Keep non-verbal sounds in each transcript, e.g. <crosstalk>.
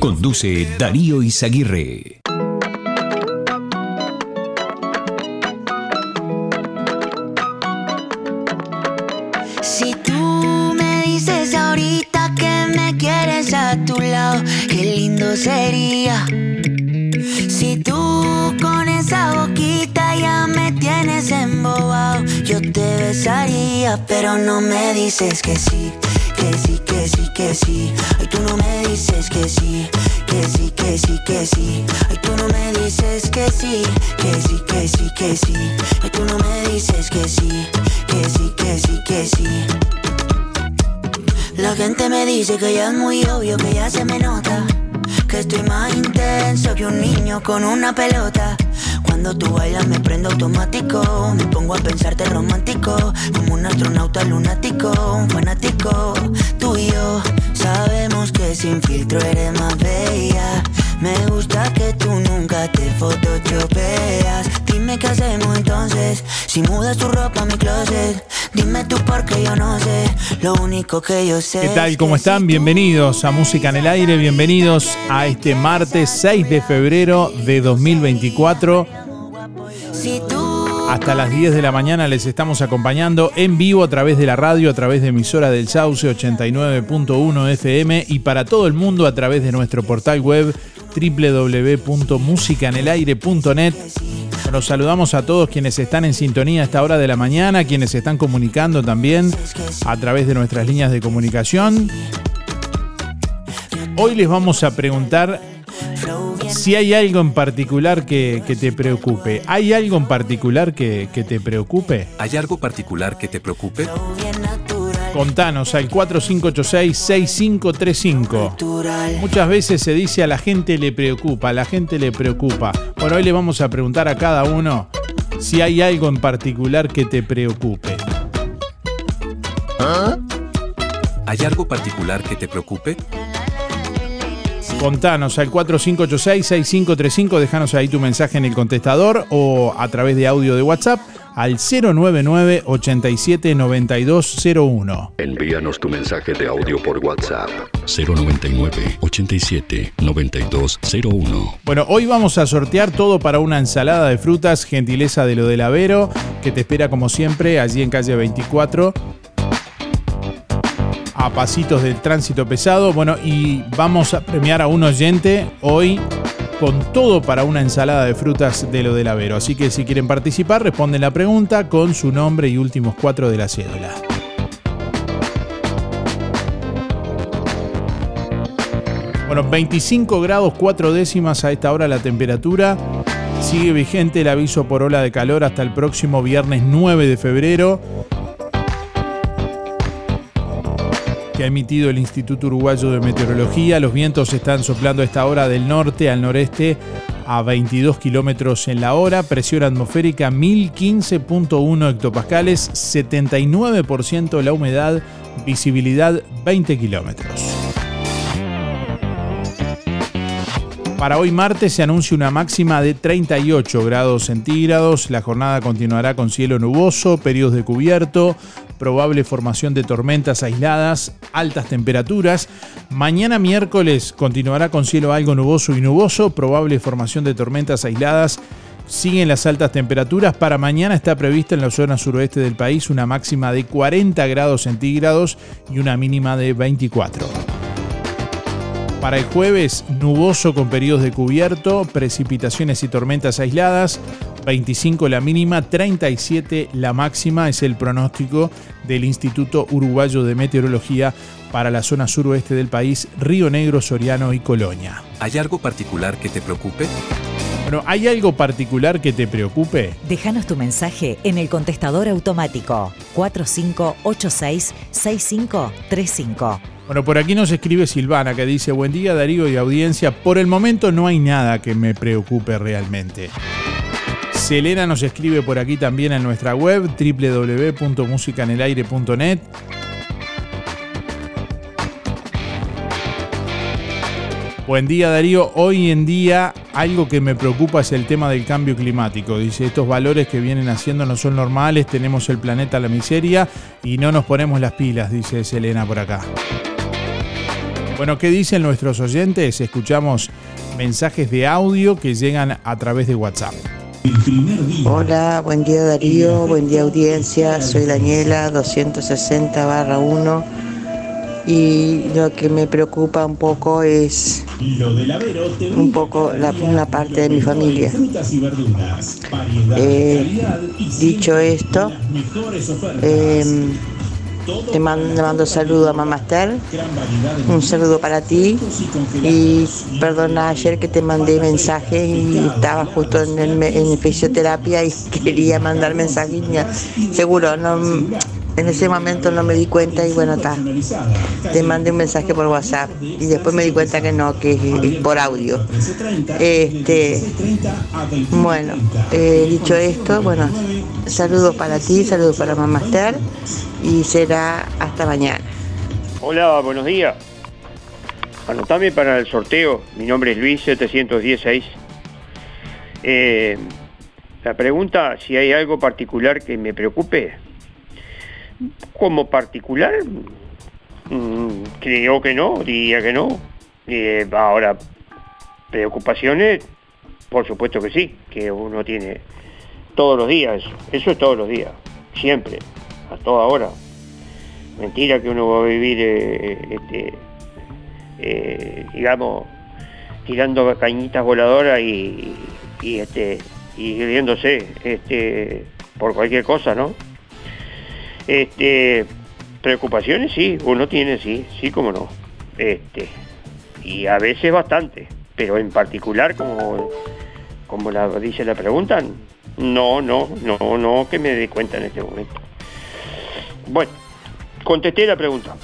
Conduce Darío Izaguirre. Si tú me dices ahorita que me quieres a tu lado, qué lindo sería. Si tú con esa boquita ya me tienes embobado, yo te besaría, pero no me dices que sí, que sí, que sí, que sí. Ay, tú no me dices que sí, que sí, que sí, que sí. Ay, tú no me dices que sí, que sí, que sí, que sí. Ay, tú no me dices que sí, que sí, que sí, que sí. La gente me dice que ya es muy obvio, que ya se me nota. Que estoy más intenso que un niño con una pelota. Cuando tú bailas me prendo automático. Me pongo a pensarte romántico. Como un astronauta lunático, un fanático. Tú y yo sabemos que sin filtro eres más bella. Me gusta que tú nunca te photoshopeas. Dime qué hacemos entonces. Si mudas tu ropa a mi closet. Dime tú porque yo no sé. Lo único que yo sé. ¿Qué tal? ¿Cómo están? Bienvenidos a Música en el Aire, bienvenidos a este martes 6 de febrero de 2024. Si tú Hasta las 10 de la mañana les estamos acompañando en vivo a través de la radio, a través de emisora del Sauce 89.1 FM y para todo el mundo a través de nuestro portal web www.musicanelaire.net. Nos saludamos a todos quienes están en sintonía a esta hora de la mañana, quienes están comunicando también a través de nuestras líneas de comunicación. Hoy les vamos a preguntar si hay algo en particular que, que te preocupe. ¿Hay algo en particular que, que te preocupe? ¿Hay algo particular que te preocupe? Contanos al 4586-6535. natural. Muchas veces se dice a la gente le preocupa, a la gente le preocupa. Bueno, hoy le vamos a preguntar a cada uno si hay algo en particular que te preocupe. ¿Hay algo particular que te preocupe? Contanos al 4586-6535, déjanos ahí tu mensaje en el contestador o a través de audio de WhatsApp al 099 87 9201. Envíanos tu mensaje de audio por WhatsApp. 099 87 9201. Bueno, hoy vamos a sortear todo para una ensalada de frutas, gentileza de lo del Avero, que te espera como siempre allí en calle 24. A pasitos del tránsito pesado. Bueno, y vamos a premiar a un oyente hoy con todo para una ensalada de frutas de lo del Avero. Así que si quieren participar, responden la pregunta con su nombre y últimos cuatro de la cédula. Bueno, 25 grados 4 décimas a esta hora la temperatura. Sigue vigente el aviso por ola de calor hasta el próximo viernes 9 de febrero. Que ha emitido el Instituto Uruguayo de Meteorología. Los vientos están soplando a esta hora del norte al noreste a 22 kilómetros en la hora. Presión atmosférica 1015.1 hectopascales. 79% la humedad. Visibilidad 20 kilómetros. Para hoy martes se anuncia una máxima de 38 grados centígrados. La jornada continuará con cielo nuboso, periodos de cubierto, probable formación de tormentas aisladas, altas temperaturas. Mañana miércoles continuará con cielo algo nuboso y nuboso, probable formación de tormentas aisladas Siguen las altas temperaturas. Para mañana está prevista en la zona suroeste del país una máxima de 40 grados centígrados y una mínima de 24. Para el jueves, nuboso con periodos de cubierto, precipitaciones y tormentas aisladas, 25 la mínima, 37 la máxima, es el pronóstico del Instituto Uruguayo de Meteorología para la zona suroeste del país, Río Negro, Soriano y Colonia. ¿Hay algo particular que te preocupe? Bueno, ¿hay algo particular que te preocupe? Déjanos tu mensaje en el contestador automático 4586-6535. Bueno, por aquí nos escribe Silvana que dice, buen día Darío y audiencia, por el momento no hay nada que me preocupe realmente. Selena nos escribe por aquí también en nuestra web www.musicanelaire.net. Buen día Darío, hoy en día algo que me preocupa es el tema del cambio climático. Dice, estos valores que vienen haciendo no son normales, tenemos el planeta a la miseria y no nos ponemos las pilas, dice Selena por acá. Bueno, ¿qué dicen nuestros oyentes? Escuchamos mensajes de audio que llegan a través de WhatsApp. Hola, buen día Darío, buen día audiencia, soy Daniela 260 barra 1 y lo que me preocupa un poco es un poco la, una parte de mi familia. Eh, dicho esto, eh, te mando, mando saludo a Mamá Esther, un saludo para ti. Y perdona ayer que te mandé mensaje y estaba justo en, en fisioterapia y <laughs> quería mandar mensaje seguro no en ese momento no me di cuenta y bueno, está. Te mandé un mensaje por WhatsApp y después me di cuenta que no, que es por audio. Este, bueno, eh, dicho esto, bueno, saludos para ti, saludos para Mamá Esther y será hasta mañana. Hola, buenos días. Anotame para el sorteo. Mi nombre es Luis 716. Eh, la pregunta, si hay algo particular que me preocupe, como particular, mm, creo que no, diría que no. Eh, ahora, preocupaciones, por supuesto que sí, que uno tiene todos los días, eso es todos los días, siempre, a toda hora. Mentira que uno va a vivir, eh, este, eh, digamos, tirando cañitas voladoras y, y este y riéndose este, por cualquier cosa, ¿no? Este, preocupaciones sí, uno tiene, sí, sí como no. Este, y a veces bastante, pero en particular, como, como la dice la pregunta, no, no, no, no que me dé cuenta en este momento. Bueno, contesté la pregunta.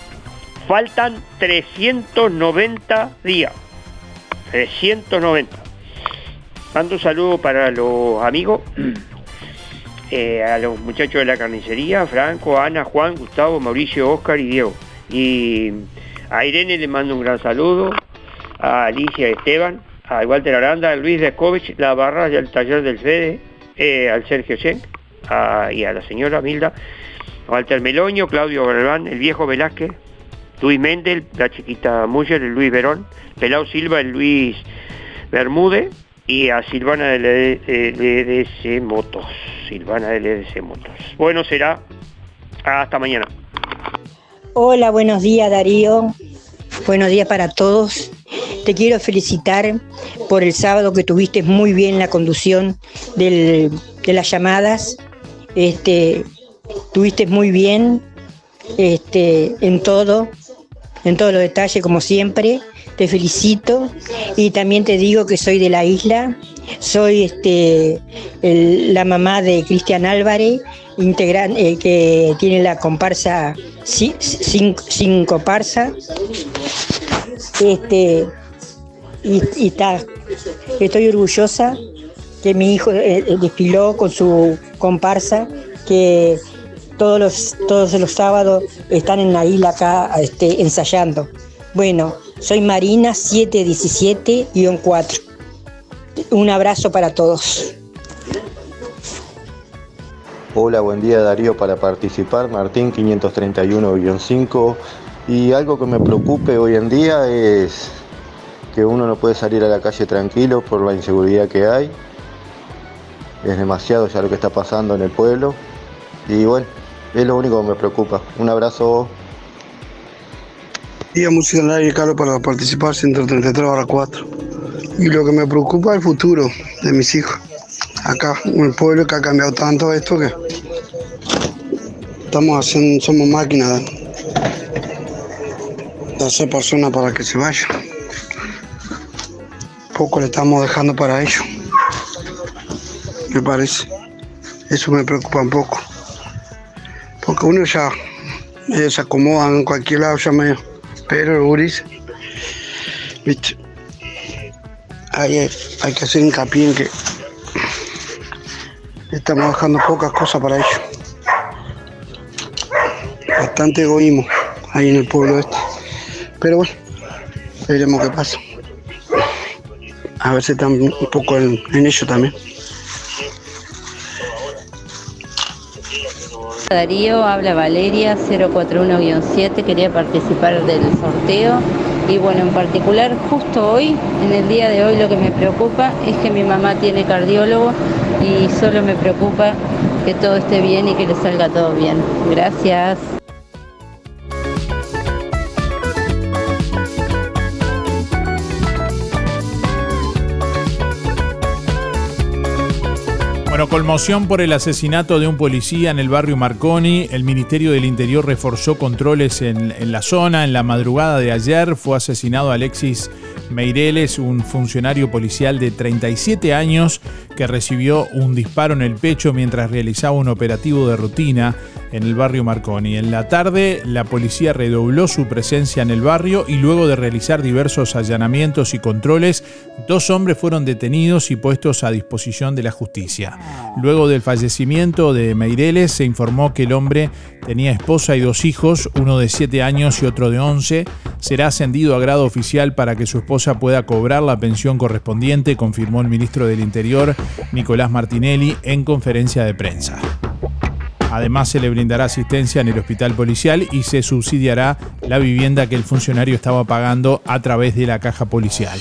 Faltan 390 días. 390. Mando un saludo para los amigos eh, a los muchachos de la carnicería, Franco, Ana, Juan, Gustavo, Mauricio, Oscar y Diego. Y a Irene le mando un gran saludo, a Alicia Esteban, a Walter Aranda, a Luis Descovich, la barra del taller del Fede, eh, al Sergio Schenk y a la señora Milda, Walter Meloño, Claudio Galván, el viejo Velázquez, Luis Mendel, la chiquita Muller, el Luis Verón, Pelao Silva, el Luis Bermúdez y a Silvana de LDC Motos. Silvana de LDC Motos. Bueno, será hasta mañana. Hola, buenos días Darío. Buenos días para todos. Te quiero felicitar por el sábado que tuviste muy bien la conducción de las llamadas. Este, tuviste muy bien este, en todo, en todos los detalles como siempre te felicito y también te digo que soy de la isla, soy este, la mamá de Cristian Álvarez, eh, que tiene la comparsa sin, comparsa. Este, y, estoy orgullosa que mi hijo eh, desfiló con su comparsa, que todos los, todos los sábados están en la isla acá este, ensayando. Bueno, soy Marina 717-4. Un abrazo para todos. Hola, buen día Darío para participar, Martín 531-5. Y algo que me preocupe hoy en día es que uno no puede salir a la calle tranquilo por la inseguridad que hay. es demasiado ya lo que está pasando en el pueblo. Y bueno, es lo único que me preocupa. Un abrazo. Día Música en el aire, Carlos, para participar 133 barra 4. Y lo que me preocupa es el futuro de mis hijos. Acá, en el pueblo que ha cambiado tanto esto que estamos haciendo, somos máquinas de hacer personas para que se vayan. Poco le estamos dejando para ellos. Me parece. Eso me preocupa un poco. Porque uno ya se acomodan en cualquier lado, ya medio. Pero el guris, viste, hay, hay que hacer hincapié en que estamos dejando pocas cosas para ellos. Bastante egoísmo ahí en el pueblo este. Pero bueno, veremos qué pasa. A ver si están un poco en, en ello también. Darío, habla Valeria 041-7, quería participar del sorteo y bueno, en particular justo hoy, en el día de hoy lo que me preocupa es que mi mamá tiene cardiólogo y solo me preocupa que todo esté bien y que le salga todo bien. Gracias. Conmoción por el asesinato de un policía en el barrio Marconi. El Ministerio del Interior reforzó controles en, en, la zona. En la madrugada de ayer fue asesinado Alexis Meireles, un funcionario policial de 37 años que recibió un disparo en el pecho mientras realizaba un operativo de rutina en el barrio Marconi. En la tarde, la policía redobló su presencia en el barrio y luego de realizar diversos allanamientos y controles, dos hombres fueron detenidos y puestos a disposición de la justicia. Luego del fallecimiento de Meireles, se informó que el hombre tenía esposa y dos hijos, uno de 7 años y otro de 11. Será ascendido a grado oficial para que su esposa pueda cobrar la pensión correspondiente, confirmó el ministro del Interior, Nicolás Martinelli, en conferencia de prensa. Además, se le brindará asistencia en el hospital policial y se subsidiará la vivienda que el funcionario estaba pagando a través de la caja policial.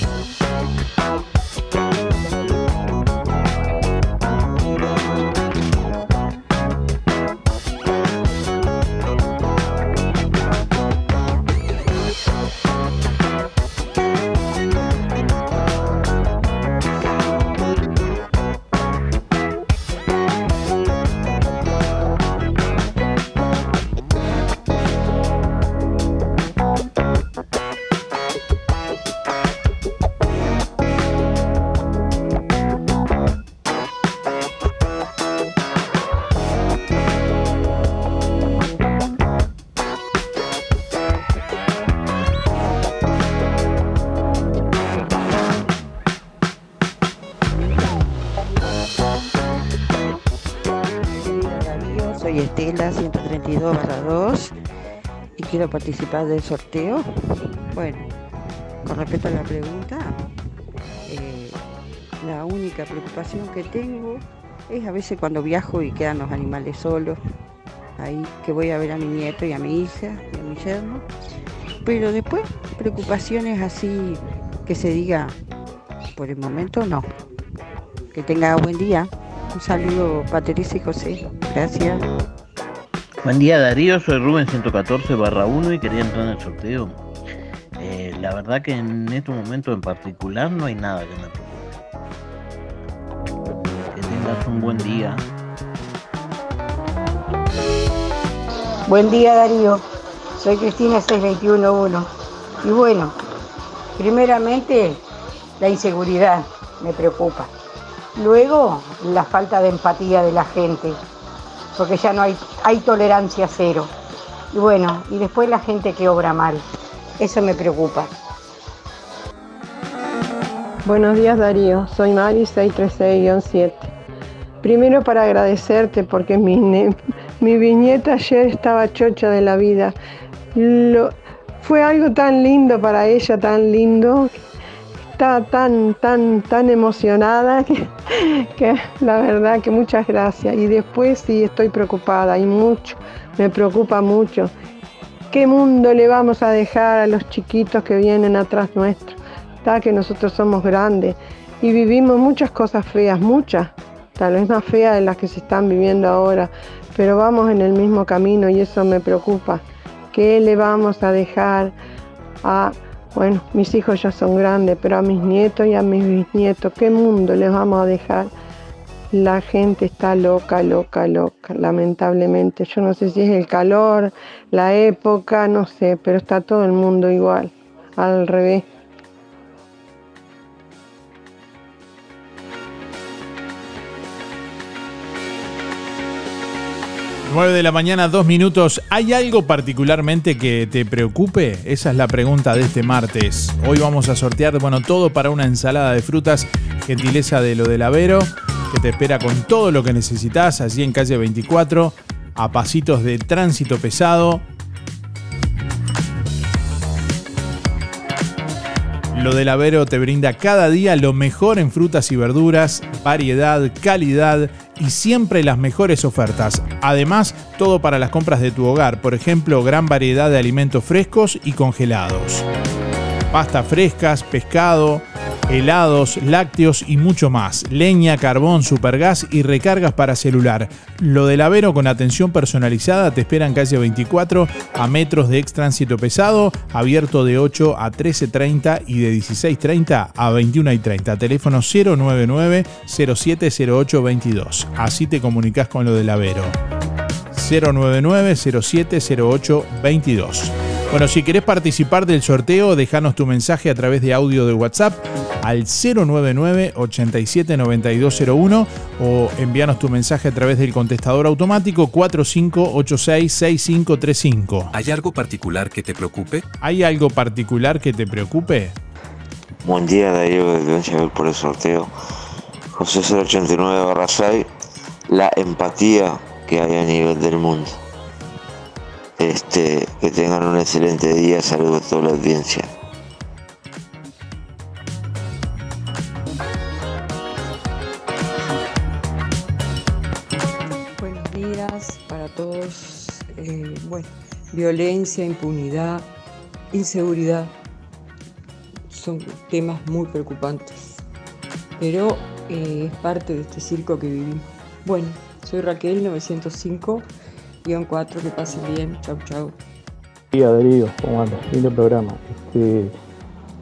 2 y quiero participar del sorteo. Bueno, con respecto a la pregunta, eh, la única preocupación que tengo es a veces cuando viajo y quedan los animales solos, ahí que voy a ver a mi nieto y a mi hija y a mi yerno. Pero después, preocupaciones así que se diga, por el momento no. Que tenga buen día. Un saludo Teresa y José. Gracias. Buen día Darío, soy Rubén 114 barra 1 y quería entrar en el sorteo. Eh, la verdad que en estos momentos en particular no hay nada que me preocupe. Que tengas un buen día. Buen día Darío, soy Cristina 6211. Y bueno, primeramente la inseguridad me preocupa. Luego la falta de empatía de la gente, porque ya no hay, hay tolerancia cero. Y bueno, y después la gente que obra mal. Eso me preocupa. Buenos días Darío, soy Mari 636-7. Primero para agradecerte porque mi, mi viñeta ayer estaba chocha de la vida. Lo- fue algo tan lindo para ella, tan lindo. Estaba tan, tan, tan emocionada <laughs> que, que la verdad que muchas gracias. Y después sí estoy preocupada y mucho, me preocupa mucho. ¿Qué mundo le vamos a dejar a los chiquitos que vienen atrás nuestro? Está que nosotros somos grandes y vivimos muchas cosas feas, muchas. tal vez más feas de las que se están viviendo ahora, pero vamos en el mismo camino y eso me preocupa. ¿Qué le vamos a dejar a, bueno, mis hijos ya son grandes, pero a mis nietos y a mis bisnietos, qué mundo les vamos a dejar? La gente está loca, loca, loca, lamentablemente. Yo no sé si es el calor, la época, no sé, pero está todo el mundo igual, al revés. 9 de la mañana, dos minutos. ¿Hay algo particularmente que te preocupe? Esa es la pregunta de este martes. Hoy vamos a sortear, bueno, todo para una ensalada de frutas, gentileza de lo del Avero, que te espera con todo lo que necesitas, allí en calle 24, a pasitos de tránsito pesado. Del Avero te brinda cada día lo mejor en frutas y verduras, variedad, calidad y siempre las mejores ofertas. Además, todo para las compras de tu hogar, por ejemplo, gran variedad de alimentos frescos y congelados. Pastas frescas, pescado, helados, lácteos y mucho más. Leña, carbón, supergas y recargas para celular. Lo del Avero con atención personalizada te espera en calle 24 a metros de ex tránsito pesado, abierto de 8 a 13.30 y de 16.30 a 21.30. Teléfono 099 070822. Así te comunicas con lo del Avero. 099 070822. Bueno, si querés participar del sorteo, déjanos tu mensaje a través de audio de WhatsApp al 099-879201 o envíanos tu mensaje a través del contestador automático 4586-6535. ¿Hay algo particular que te preocupe? ¿Hay algo particular que te preocupe? Buen día, Darío, de por el sorteo. José 089 6, la empatía que hay a nivel del mundo. Este, que tengan un excelente día, saludos a toda la audiencia. Buenos días para todos. Eh, bueno, violencia, impunidad, inseguridad son temas muy preocupantes, pero eh, es parte de este circo que vivimos. Bueno, soy Raquel 905 4, que pasen bien. Chau, chau. Día Darío, ¿cómo andas? Lindo programa. Este,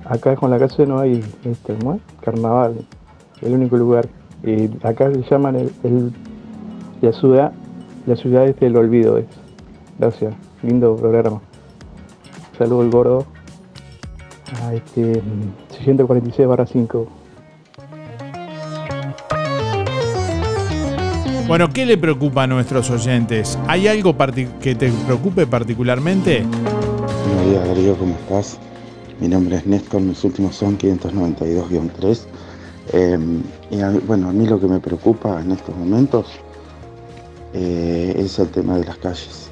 acá con la casa no hay este, carnaval, el único lugar. acá se llaman el, la ciudad, la ciudad es del olvido. Es. Gracias, lindo programa. Saludos el gordo. A este, 646 barra 5. Bueno, ¿qué le preocupa a nuestros oyentes? ¿Hay algo que te preocupe particularmente? Buenos días, Darío, ¿cómo estás? Mi nombre es Néstor, mis últimos son 592-3. Em, y bueno, a mí lo que me preocupa en estos momentos eh, es el tema de las calles.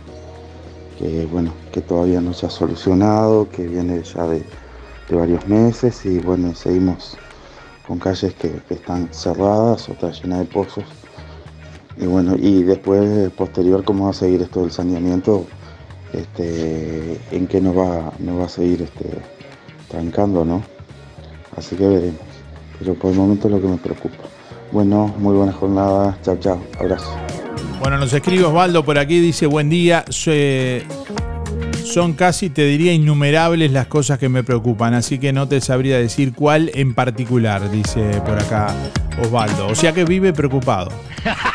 Que bueno, que todavía no se ha solucionado, que viene ya de, varios meses y bueno, seguimos con calles que, que están cerradas, otras llenas de pozos y bueno, y después, posterior, cómo va a seguir esto del saneamiento, este, en qué nos va, nos va a seguir este, trancando, ¿no? Así que veremos. Pero por el momento es lo que me preocupa. Bueno, muy buena jornada. Chao, chao. Abrazo. Bueno, nos escribe Osvaldo por aquí, dice buen día. Son casi, te diría, innumerables las cosas que me preocupan, así que no te sabría decir cuál en particular, dice por acá Osvaldo. O sea que vive preocupado. <laughs>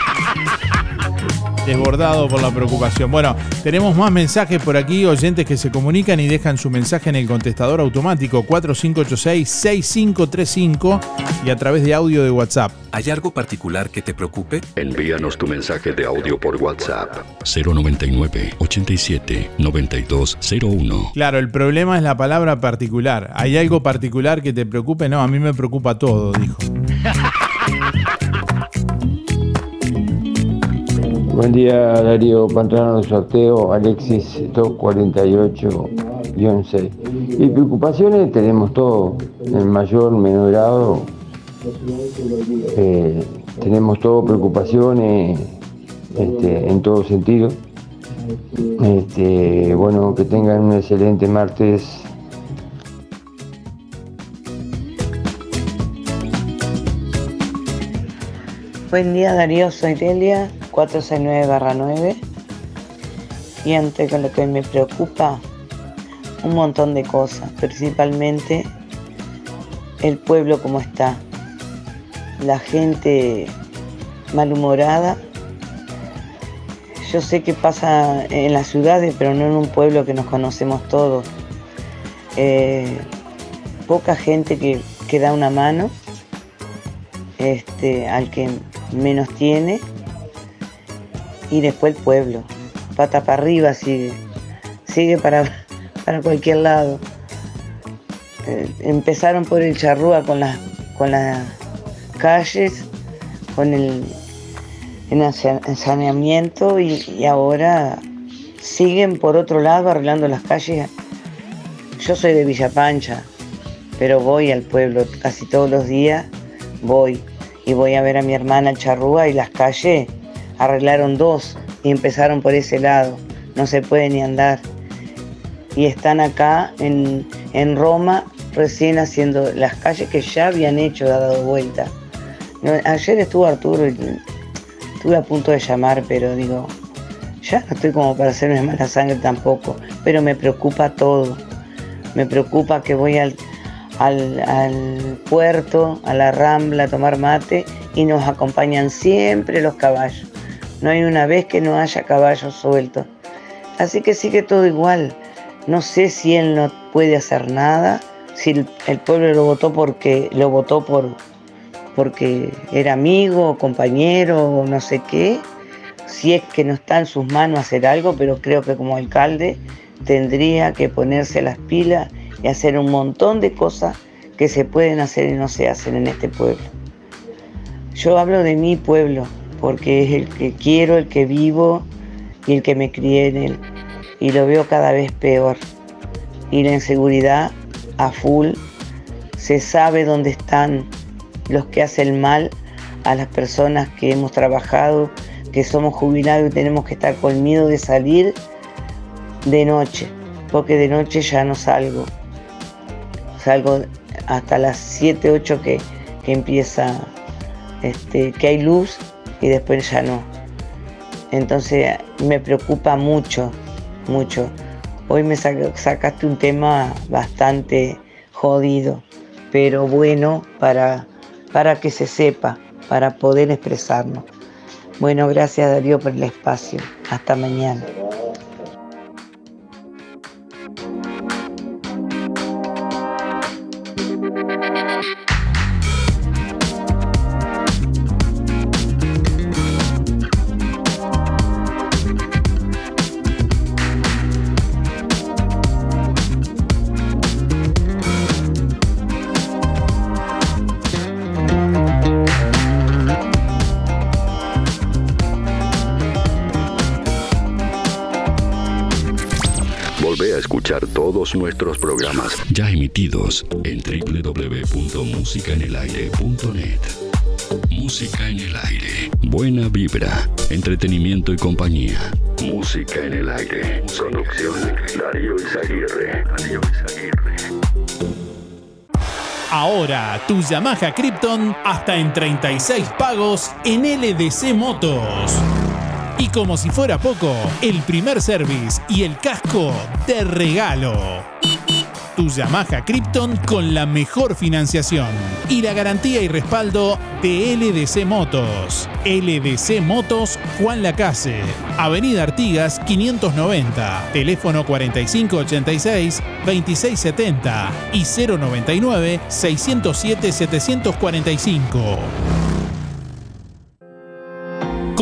Desbordado por la preocupación. Bueno, tenemos más mensajes por aquí, oyentes que se comunican y dejan su mensaje en el contestador automático 4586-6535 y a través de audio de WhatsApp. ¿Hay algo particular que te preocupe? Envíanos tu mensaje de audio por WhatsApp 099 87 9201. Claro, el problema es la palabra particular. ¿Hay algo particular que te preocupe? No, a mí me preocupa todo, dijo. <laughs> Buen día Darío Pantano sorteo Alexis 248-6. Y preocupaciones tenemos todo, en mayor, menor grado. Eh, tenemos todo preocupaciones este, en todo sentido. Este, bueno, que tengan un excelente martes Buen día Darío, soy Delia, 469-9. Y ante lo que me preocupa, un montón de cosas, principalmente el pueblo como está, la gente malhumorada. Yo sé que pasa en las ciudades, pero no en un pueblo que nos conocemos todos. Eh, poca gente que, que, da una mano este, al que menos tiene y después el pueblo. Pata para arriba sigue, sigue para, <laughs> para cualquier lado. Eh, empezaron por el charrúa con las con las calles, con el, el saneamiento y, y ahora siguen por otro lado arreglando las calles. Yo soy de Villa Pancha, pero voy al pueblo casi todos los días, voy y voy a ver a mi hermana charrúa y las calles arreglaron dos y empezaron por ese lado, no se puede ni andar. Y están acá en, en Roma recién haciendo las calles que ya habían hecho, dado vuelta. Ayer estuvo Arturo y estuve a punto de llamar, pero digo, ya no estoy como para hacerme mala sangre tampoco, pero me preocupa todo. Me preocupa que voy al, al, al puerto, a la rambla a tomar mate y nos acompañan siempre los caballos. No hay una vez que no haya caballos sueltos. Así que sigue todo igual. No sé si él no puede hacer nada, si el, pueblo lo votó porque lo votó por porque era amigo, compañero o no sé qué, si es que no está en sus manos hacer algo, pero creo que como alcalde tendría que ponerse las pilas y hacer un montón de cosas que se pueden hacer y no se hacen en este pueblo. Yo hablo de mi pueblo, porque es el que quiero, el que vivo y el que me crié en él. Y lo veo cada vez peor. Y la inseguridad a full. Se sabe dónde están los que hacen mal a las personas que hemos trabajado, que somos jubilados y tenemos que estar con miedo de salir de noche, porque de noche ya no salgo. Salgo hasta las 7, 8 que, que empieza, este, que hay luz y después ya no. Entonces me preocupa mucho, mucho. Hoy me sacaste un tema bastante jodido, pero bueno para, para que se sepa, para poder expresarnos. Bueno, gracias Darío por el espacio. Hasta mañana. Todos nuestros programas ya emitidos en www.musicaenelaire.net. Música en el aire. Buena vibra, entretenimiento y compañía. Música en el aire. Producción Darío Izaguirre. Darío Izaguirre. Ahora, tu Yamaha Krypton hasta en 36 pagos en LDC Motos. Y como si fuera poco, el primer service y el casco de regalo. Tu Yamaha Krypton con la mejor financiación y la garantía y respaldo de LDC Motos. LDC Motos Juan Lacase, Avenida Artigas 590, teléfono 4586-2670 y 099-607-745.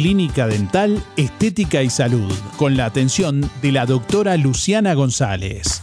Clínica Dental, Estética y Salud, con la atención de la doctora Luciana González.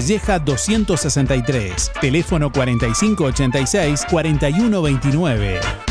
Valleja 263, teléfono 4586-4129.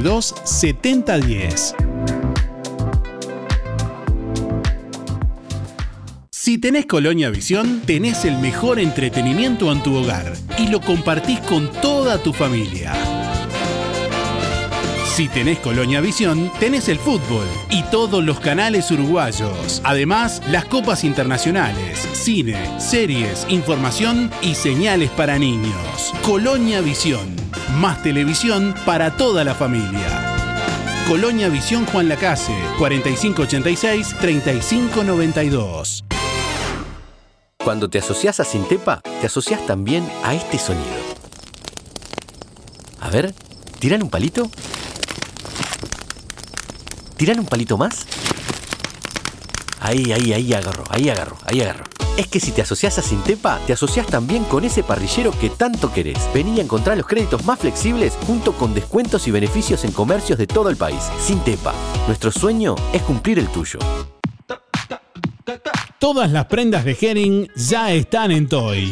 22 7010. Si tenés Colonia Visión, tenés el mejor entretenimiento en tu hogar y lo compartís con toda tu familia. Si tenés Colonia Visión, tenés el fútbol y todos los canales uruguayos. Además, las copas internacionales, cine, series, información y señales para niños. Colonia Visión. Más televisión para toda la familia. Colonia Visión Juan Lacase, 4586-3592. Cuando te asocias a Sintepa, te asocias también a este sonido. A ver, ¿tiran un palito? ¿Tiran un palito más? Ahí, ahí, ahí agarro, ahí agarro, ahí agarro. Es que si te asocias a Sintepa, te asocias también con ese parrillero que tanto querés. Vení a encontrar los créditos más flexibles junto con descuentos y beneficios en comercios de todo el país. Sintepa, nuestro sueño es cumplir el tuyo. Todas las prendas de Herring ya están en Toy.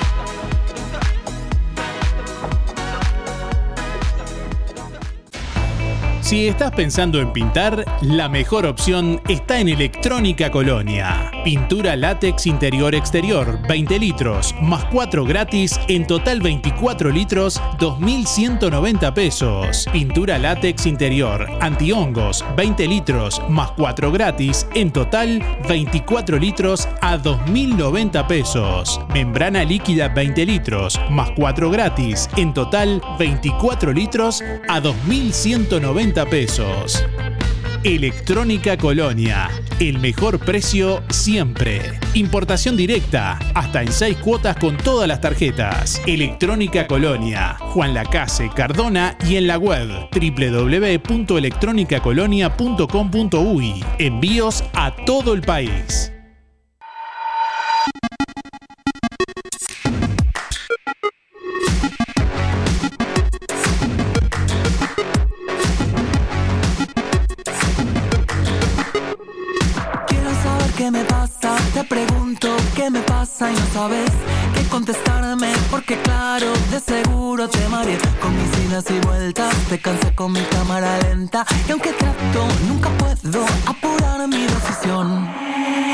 Si estás pensando en pintar, la mejor opción está en Electrónica Colonia. Pintura látex interior-exterior, 20 litros, más 4 gratis, en total 24 litros, 2.190 pesos. Pintura látex interior, antihongos, 20 litros, más 4 gratis, en total 24 litros a 2.090 pesos. Membrana líquida 20 litros, más 4 gratis, en total 24 litros a 2.190 pesos. Electrónica Colonia, el mejor precio siempre. Importación directa, hasta en 6 cuotas con todas las tarjetas. Electrónica Colonia, Juan Lacase, Cardona y en la web www.electronicacolonia.com.uy. Envíos a todo el país. Idas y vueltas, te cansé con mi cámara lenta. Y aunque trato, nunca puedo apurar mi decisión.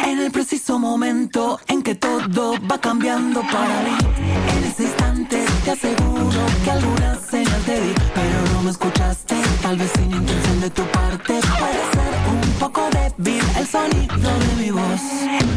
En el preciso momento en que todo va cambiando para mí, en ese instante te aseguro que alguna señal te di, pero no me escuchaste, tal vez sin intención de tu parte, puede ser un poco débil el sonido de mi voz.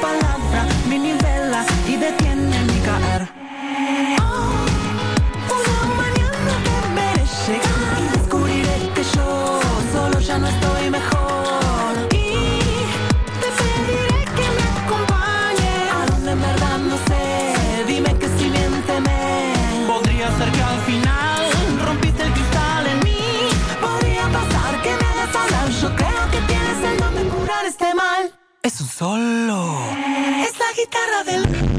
Solo. Es la guitarra del.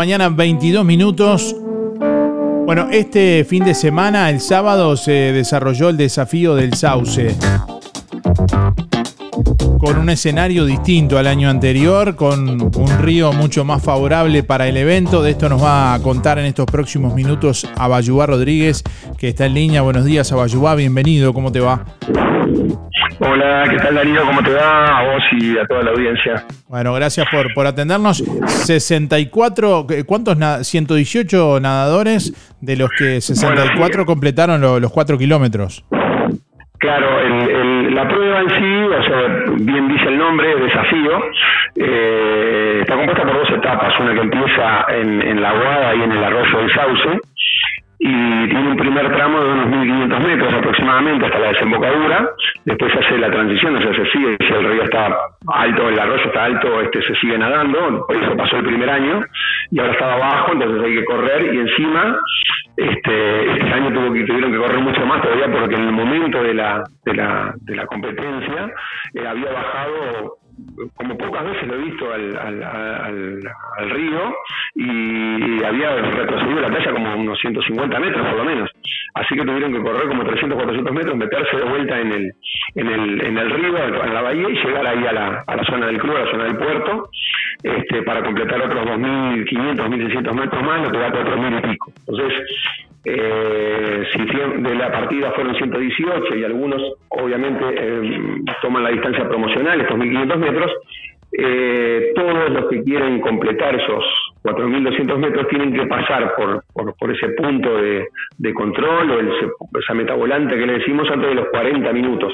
Mañana, 22 minutos. Bueno, este fin de semana, el sábado, se desarrolló el desafío del sauce. Con un escenario distinto al año anterior, con un río mucho más favorable para el evento. De esto nos va a contar en estos próximos minutos Abayubá Rodríguez, que está en línea. Buenos días, Abayubá, bienvenido, ¿cómo te va? Hola, ¿qué tal Darío? ¿Cómo te va? A vos y a toda la audiencia. Bueno, gracias por, por atendernos. 64, ¿cuántos? 118 nadadores, de los que 64 completaron los 4 kilómetros. Claro, la prueba en sí, o sea, bien dice el nombre, desafío, eh, está compuesta por dos etapas, una que empieza en, en la Guada y en el arroyo del Sauce, y tiene un primer tramo de unos 1.500 metros aproximadamente hasta la desembocadura, después hace la transición, o sea, se sigue, si el río está alto, el arroyo está alto, este se sigue nadando, por eso pasó el primer año, y ahora estaba abajo, entonces hay que correr, y encima, este, este año tuvo que, tuvieron que correr mucho más todavía porque en el momento de la, de la, de la competencia eh, había bajado como pocas veces lo he visto al, al, río y había retrocedido la playa como unos 150 metros por lo menos. Así que tuvieron que correr como 300, 400 metros, meterse de vuelta en el, en el, en el río, en la bahía y llegar ahí a la, a la zona del club, a la zona del puerto, este, para completar otros 2.500, 2.600 metros más, lo que da otros mil y pico. Entonces, eh, si de la partida fueron 118 y algunos obviamente eh, toman la distancia promocional, estos 1500 metros, eh, todos los que quieren completar esos 4.200 metros tienen que pasar por, ese punto de, control o esa metabolante que le decimos antes de los 40 minutos.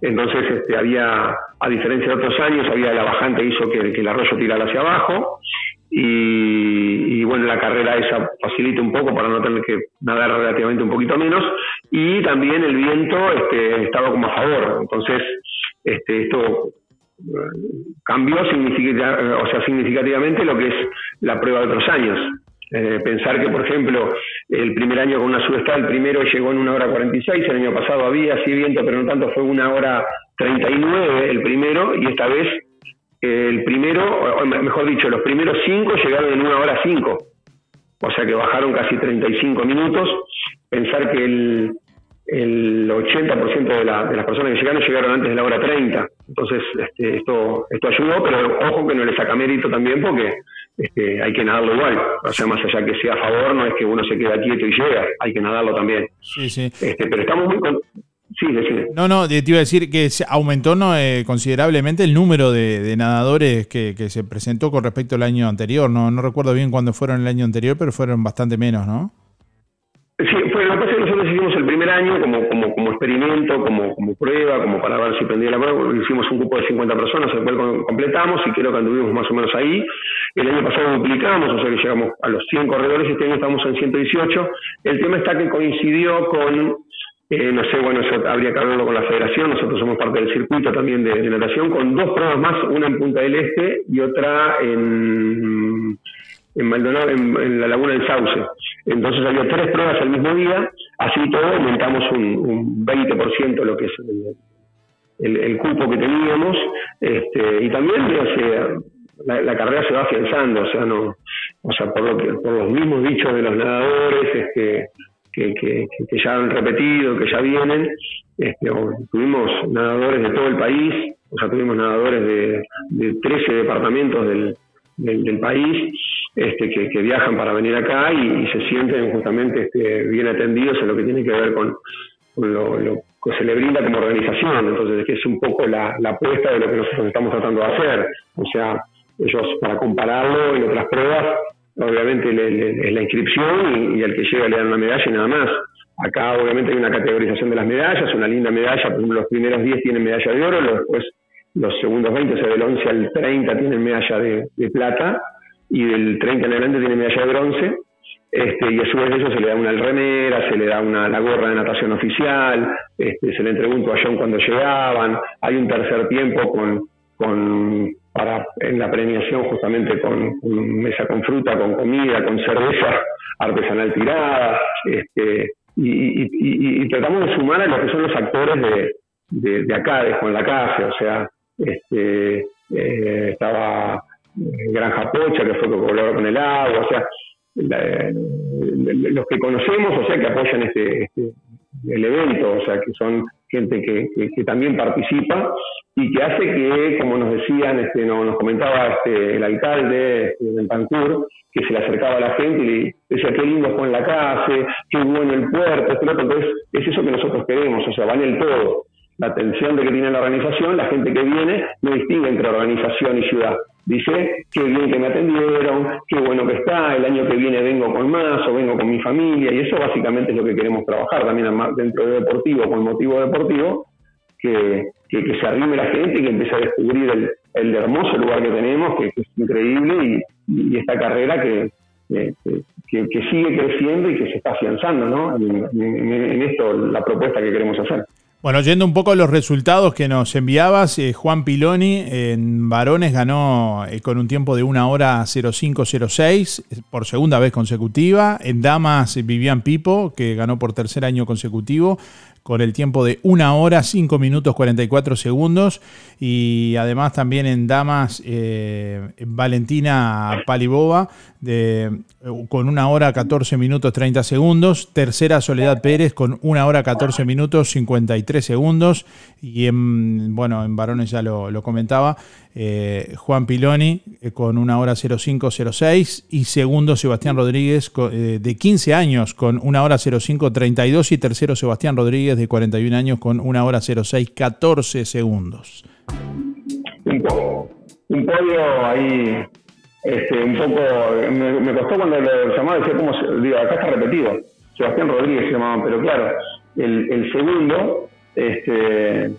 Entonces este, había, a diferencia de otros años, había la bajante hizo que, que el arroyo tirara hacia abajo y, bueno, la carrera esa facilita un poco para no tener que nadar relativamente un poquito menos y también el viento este, estaba como a favor, entonces este, esto eh, cambió significativamente lo que es la prueba de otros años. Eh, pensar que, por ejemplo, el primer año con una subestada, el primero llegó en una hora 46, el año pasado había sí viento, pero no tanto, fue una hora 39 el primero, y esta vez el primero, mejor dicho, los primeros cinco llegaron en una hora cinco. O sea que bajaron casi 35 minutos. Pensar que el, el 80% de, la, de las personas que llegaron llegaron antes de la hora 30. Entonces, este, esto, esto ayudó, pero ojo que no le saca mérito también porque este, hay que nadarlo igual. O sea, más allá que sea a favor, no es que uno se quede quieto y llega, hay que nadarlo también. Sí, sí. Este, pero estamos muy, Sí, No, no, te iba a decir que aumentó ¿no? Eh, considerablemente el número de, nadadores que, se presentó con respecto al año anterior. No, no recuerdo bien cuándo fueron el año anterior, pero fueron bastante menos, ¿no? Sí, fue lo que pasa es que nosotros hicimos el primer como, como, como experimento, como, como prueba, como para ver si prendía la prueba. Hicimos un grupo de 50 personas, el cual completamos y creo que anduvimos más o menos ahí. El año pasado duplicamos, o sea que llegamos a los 100 corredores este año estamos en 118. El tema está que coincidió con eh, no sé, bueno, eso habría que hablarlo con la federación, nosotros somos parte del circuito también de, natación, con dos pruebas más, una en Punta del Este y otra en, en Maldonado, en, la Laguna del Sauce. Entonces había tres pruebas al mismo día, así todo aumentamos un, un 20% lo que es el, cupo que teníamos, este, y también la, la, carrera se va afianzando, o sea, no, o sea, por, lo que, por los mismos dichos de los nadadores, este, que, ya han repetido, que ya vienen. Este, tuvimos nadadores de todo el país, o sea, tuvimos nadadores de, de 13 departamentos del, del, país este, que, viajan para venir acá y, se sienten justamente este, bien atendidos en lo que tiene que ver con, lo, que se le brinda como organización. Entonces, que es un poco la, la apuesta de lo que nosotros estamos tratando de hacer. O sea, ellos, para compararlo en otras pruebas, obviamente es la inscripción y, al que llega le dan una medalla y nada más. Acá obviamente hay una categorización de las medallas, una linda medalla, por ejemplo los primeros 10 tienen medalla de oro, después los segundos 20, o sea del 11 al 30 tienen medalla de, plata y del 30 en adelante tienen medalla de bronce. Este, y a su vez de eso se le da una remera, se le da una la gorra de natación oficial, este, se le entregó un toallón cuando llegaban, hay un tercer tiempo con, con para en la premiación justamente con, mesa con fruta, con comida, con cerveza artesanal tirada, este, y, tratamos de sumar a los que son los actores de, de, acá, de Juan Lacase, o sea, este, eh, estaba Granja Pocha, que fue que colaboró con el agua, o sea, los que conocemos, o sea, que apoyan este, este, el evento, o sea, que son gente que, también participa y que hace que, como nos decían, este, nos, comentaba este, el alcalde este, del Pancur, que se le acercaba a la gente y le decía qué lindo fue en la casa, qué bueno el puerto, este entonces es eso que nosotros queremos, o sea, vale el todo. La atención de que tiene la organización, la gente que viene no distingue entre organización y ciudad. Dice, qué bien que me atendieron, qué bueno que está, el año que viene vengo con más o vengo con mi familia, y eso básicamente es lo que queremos trabajar también dentro de deportivo, con motivo deportivo, que, que, se arrime la gente y que empiece a descubrir el, el hermoso lugar que tenemos, que, es increíble, y, esta carrera que, que, sigue creciendo y que se está afianzando ¿no? en, esto, la propuesta que queremos hacer. Bueno, yendo un poco a los resultados que nos enviabas, eh, Juan Piloni en varones ganó eh, con un tiempo de una hora 0506 por segunda vez consecutiva. En damas, Vivian Pipo, que ganó por tercer año consecutivo con el tiempo de una hora, 5 minutos 44 segundos. Y además también en damas, eh, Valentina Palibova de, con una hora 14 minutos 30 segundos. Tercera Soledad Pérez con una hora 14 minutos 53 segundos. Y en, bueno, en varones ya lo, lo comentaba. Eh, Juan Piloni eh, con una hora 0506 y segundo Sebastián Rodríguez eh, de 15 años con una hora 0532 y tercero Sebastián Rodríguez de 41 años con una hora 0614 segundos. Un, podio ahí, este, un poco, me, costó cuando lo llamaba, decía como, digo, acá está repetido, Sebastián Rodríguez se llamaba, pero claro, el, el segundo, este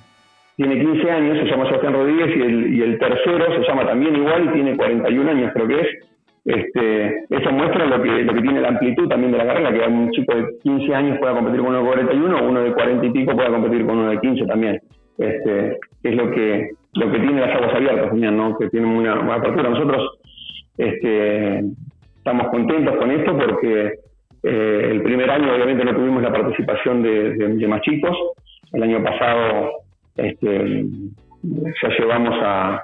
tiene 15 años, se llama Sebastián Rodríguez, y el, tercero se llama también igual tiene 41 años, creo que es. Este, eso muestra lo que, lo que tiene la amplitud también de la carrera, que un chico de 15 años pueda competir con uno de 41, uno de 40 y pico pueda competir con uno de 15 también. Este, es lo que, lo que tiene las aguas abiertas ¿no? que tienen una, apertura. Nosotros este, estamos contentos con esto porque eh, el primer año obviamente no tuvimos la participación de, de más chicos. El año pasado este, ya llevamos a,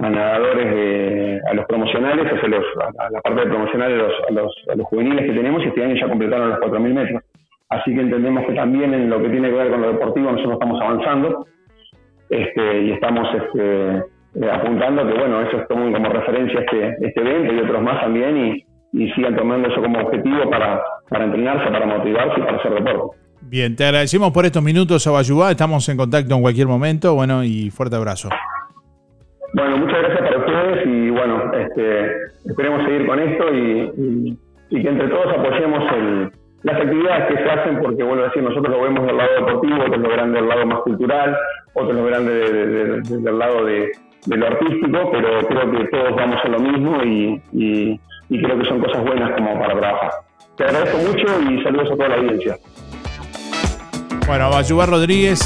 nadadores, de, a los promocionales, a, la parte de promocionales, a los, a los, juveniles que tenemos y este año ya completaron los 4.000 metros. Así que entendemos que también en lo que tiene que ver con lo deportivo nosotros estamos avanzando este, y estamos este, eh, apuntando que bueno, eso es como, como referencia este, este evento y otros más también y, y sigan tomando eso como objetivo para, para entrenarse, para motivarse y para hacer deporte. Bien, te agradecemos por estos minutos, Abayubá. Estamos en contacto en cualquier momento. Bueno, y fuerte abrazo. Bueno, muchas gracias para ustedes y bueno, este, esperemos seguir con esto y, que entre todos apoyemos las actividades que se hacen, porque bueno, decir, nosotros lo vemos del lado deportivo, otros lo verán del lado más cultural, otros lo verán del lado de, lo artístico, pero creo que todos vamos a lo mismo y, y creo que son cosas buenas como para trabajar. Te agradezco mucho y saludos a toda la audiencia. Bueno, Abayubar Rodríguez,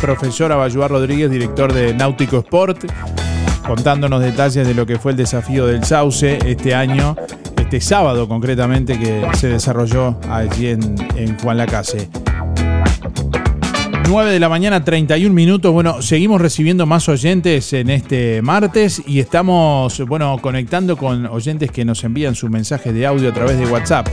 profesor Abayubar Rodríguez, director de Náutico Sport, contándonos detalles de lo que fue el desafío del Sauce este año, este sábado concretamente, que se desarrolló allí en, en Juan Lacase. 9 de la mañana, 31 minutos. Bueno, seguimos recibiendo más oyentes en este martes y estamos, bueno, conectando con oyentes que nos envían su mensaje de audio a través de WhatsApp.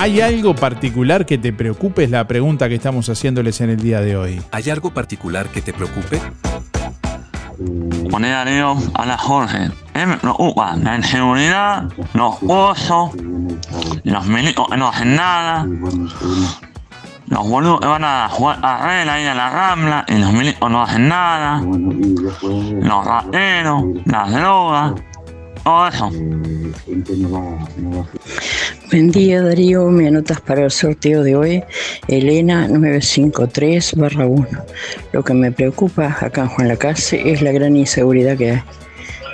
¿Hay algo particular que te preocupe? Es la pregunta que estamos haciéndoles en el día de hoy. ¿Hay algo particular que te preocupe? Poner a Hola Jorge. Me preocupa la inseguridad, los osos, los milicos que no hacen nada, los boludos que van a jugar a ahí a la rambla y los milicos no hacen nada, los rateros, las drogas. Buen día Darío, me anotas para el sorteo de hoy, Elena 953-1. Lo que me preocupa acá en Juan Lacase es la gran inseguridad que hay.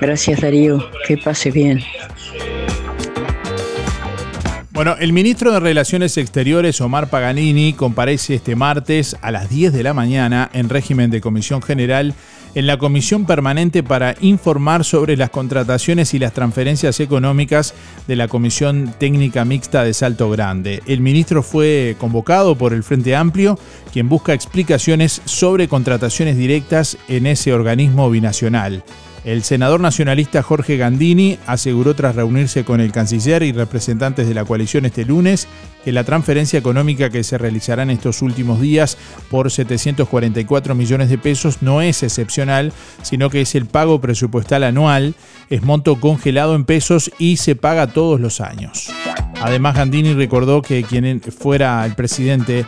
Gracias Darío, que pase bien. Bueno, el ministro de Relaciones Exteriores, Omar Paganini, comparece este martes a las 10 de la mañana en régimen de comisión general en la comisión permanente para informar sobre las contrataciones y las transferencias económicas de la Comisión Técnica Mixta de Salto Grande. El ministro fue convocado por el Frente Amplio, quien busca explicaciones sobre contrataciones directas en ese organismo binacional. El senador nacionalista Jorge Gandini aseguró tras reunirse con el canciller y representantes de la coalición este lunes que la transferencia económica que se realizará en estos últimos días por 744 millones de pesos no es excepcional, sino que es el pago presupuestal anual, es monto congelado en pesos y se paga todos los años. Además, Gandini recordó que quien fuera el presidente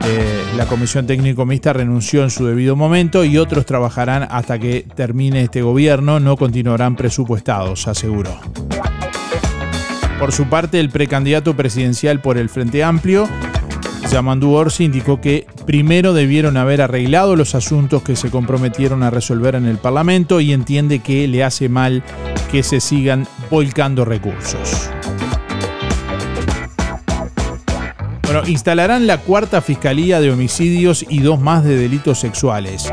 de la Comisión Técnico Mixta renunció en su debido momento y otros trabajarán hasta que termine este gobierno, no continuarán presupuestados, aseguró. Por su parte, el precandidato presidencial por el Frente Amplio, Yamandu Orsi, indicó que primero debieron haber arreglado los asuntos que se comprometieron a resolver en el Parlamento y entiende que le hace mal que se sigan volcando recursos. Bueno, instalarán la cuarta Fiscalía de Homicidios y dos más de delitos sexuales.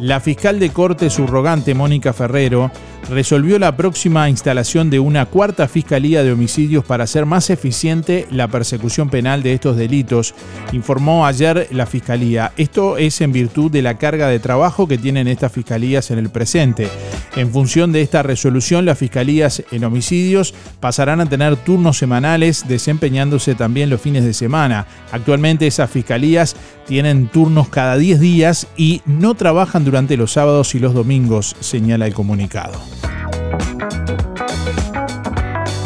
La fiscal de corte subrogante Mónica Ferrero resolvió la próxima instalación de una cuarta Fiscalía de Homicidios para hacer más eficiente la persecución penal de estos delitos, informó ayer la Fiscalía. Esto es en virtud de la carga de trabajo que tienen estas Fiscalías en el presente. En función de esta resolución, las Fiscalías en Homicidios pasarán a tener turnos semanales, desempeñándose también los fines de semana. Actualmente esas Fiscalías tienen turnos cada 10 días y no trabajan durante los sábados y los domingos, señala el comunicado.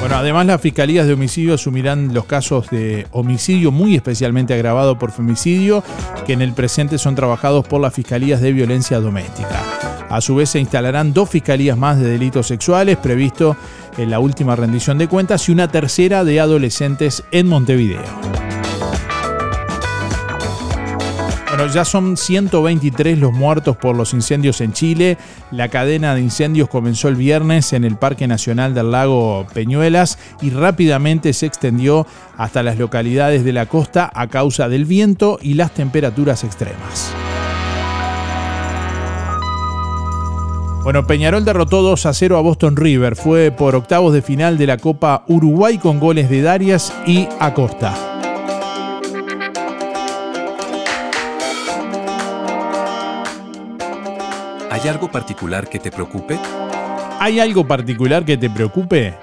Bueno, además las fiscalías de homicidio asumirán los casos de homicidio muy especialmente agravado por femicidio, que en el presente son trabajados por las fiscalías de violencia doméstica. A su vez se instalarán dos fiscalías más de delitos sexuales, previsto en la última rendición de cuentas, y una tercera de adolescentes en Montevideo. Bueno, ya son 123 los muertos por los incendios en Chile. La cadena de incendios comenzó el viernes en el Parque Nacional del Lago Peñuelas y rápidamente se extendió hasta las localidades de la costa a causa del viento y las temperaturas extremas. Bueno, Peñarol derrotó 2 a 0 a Boston River. Fue por octavos de final de la Copa Uruguay con goles de Darias y Acosta. ¿Hay algo particular que te preocupe? ¿Hay algo particular que te preocupe?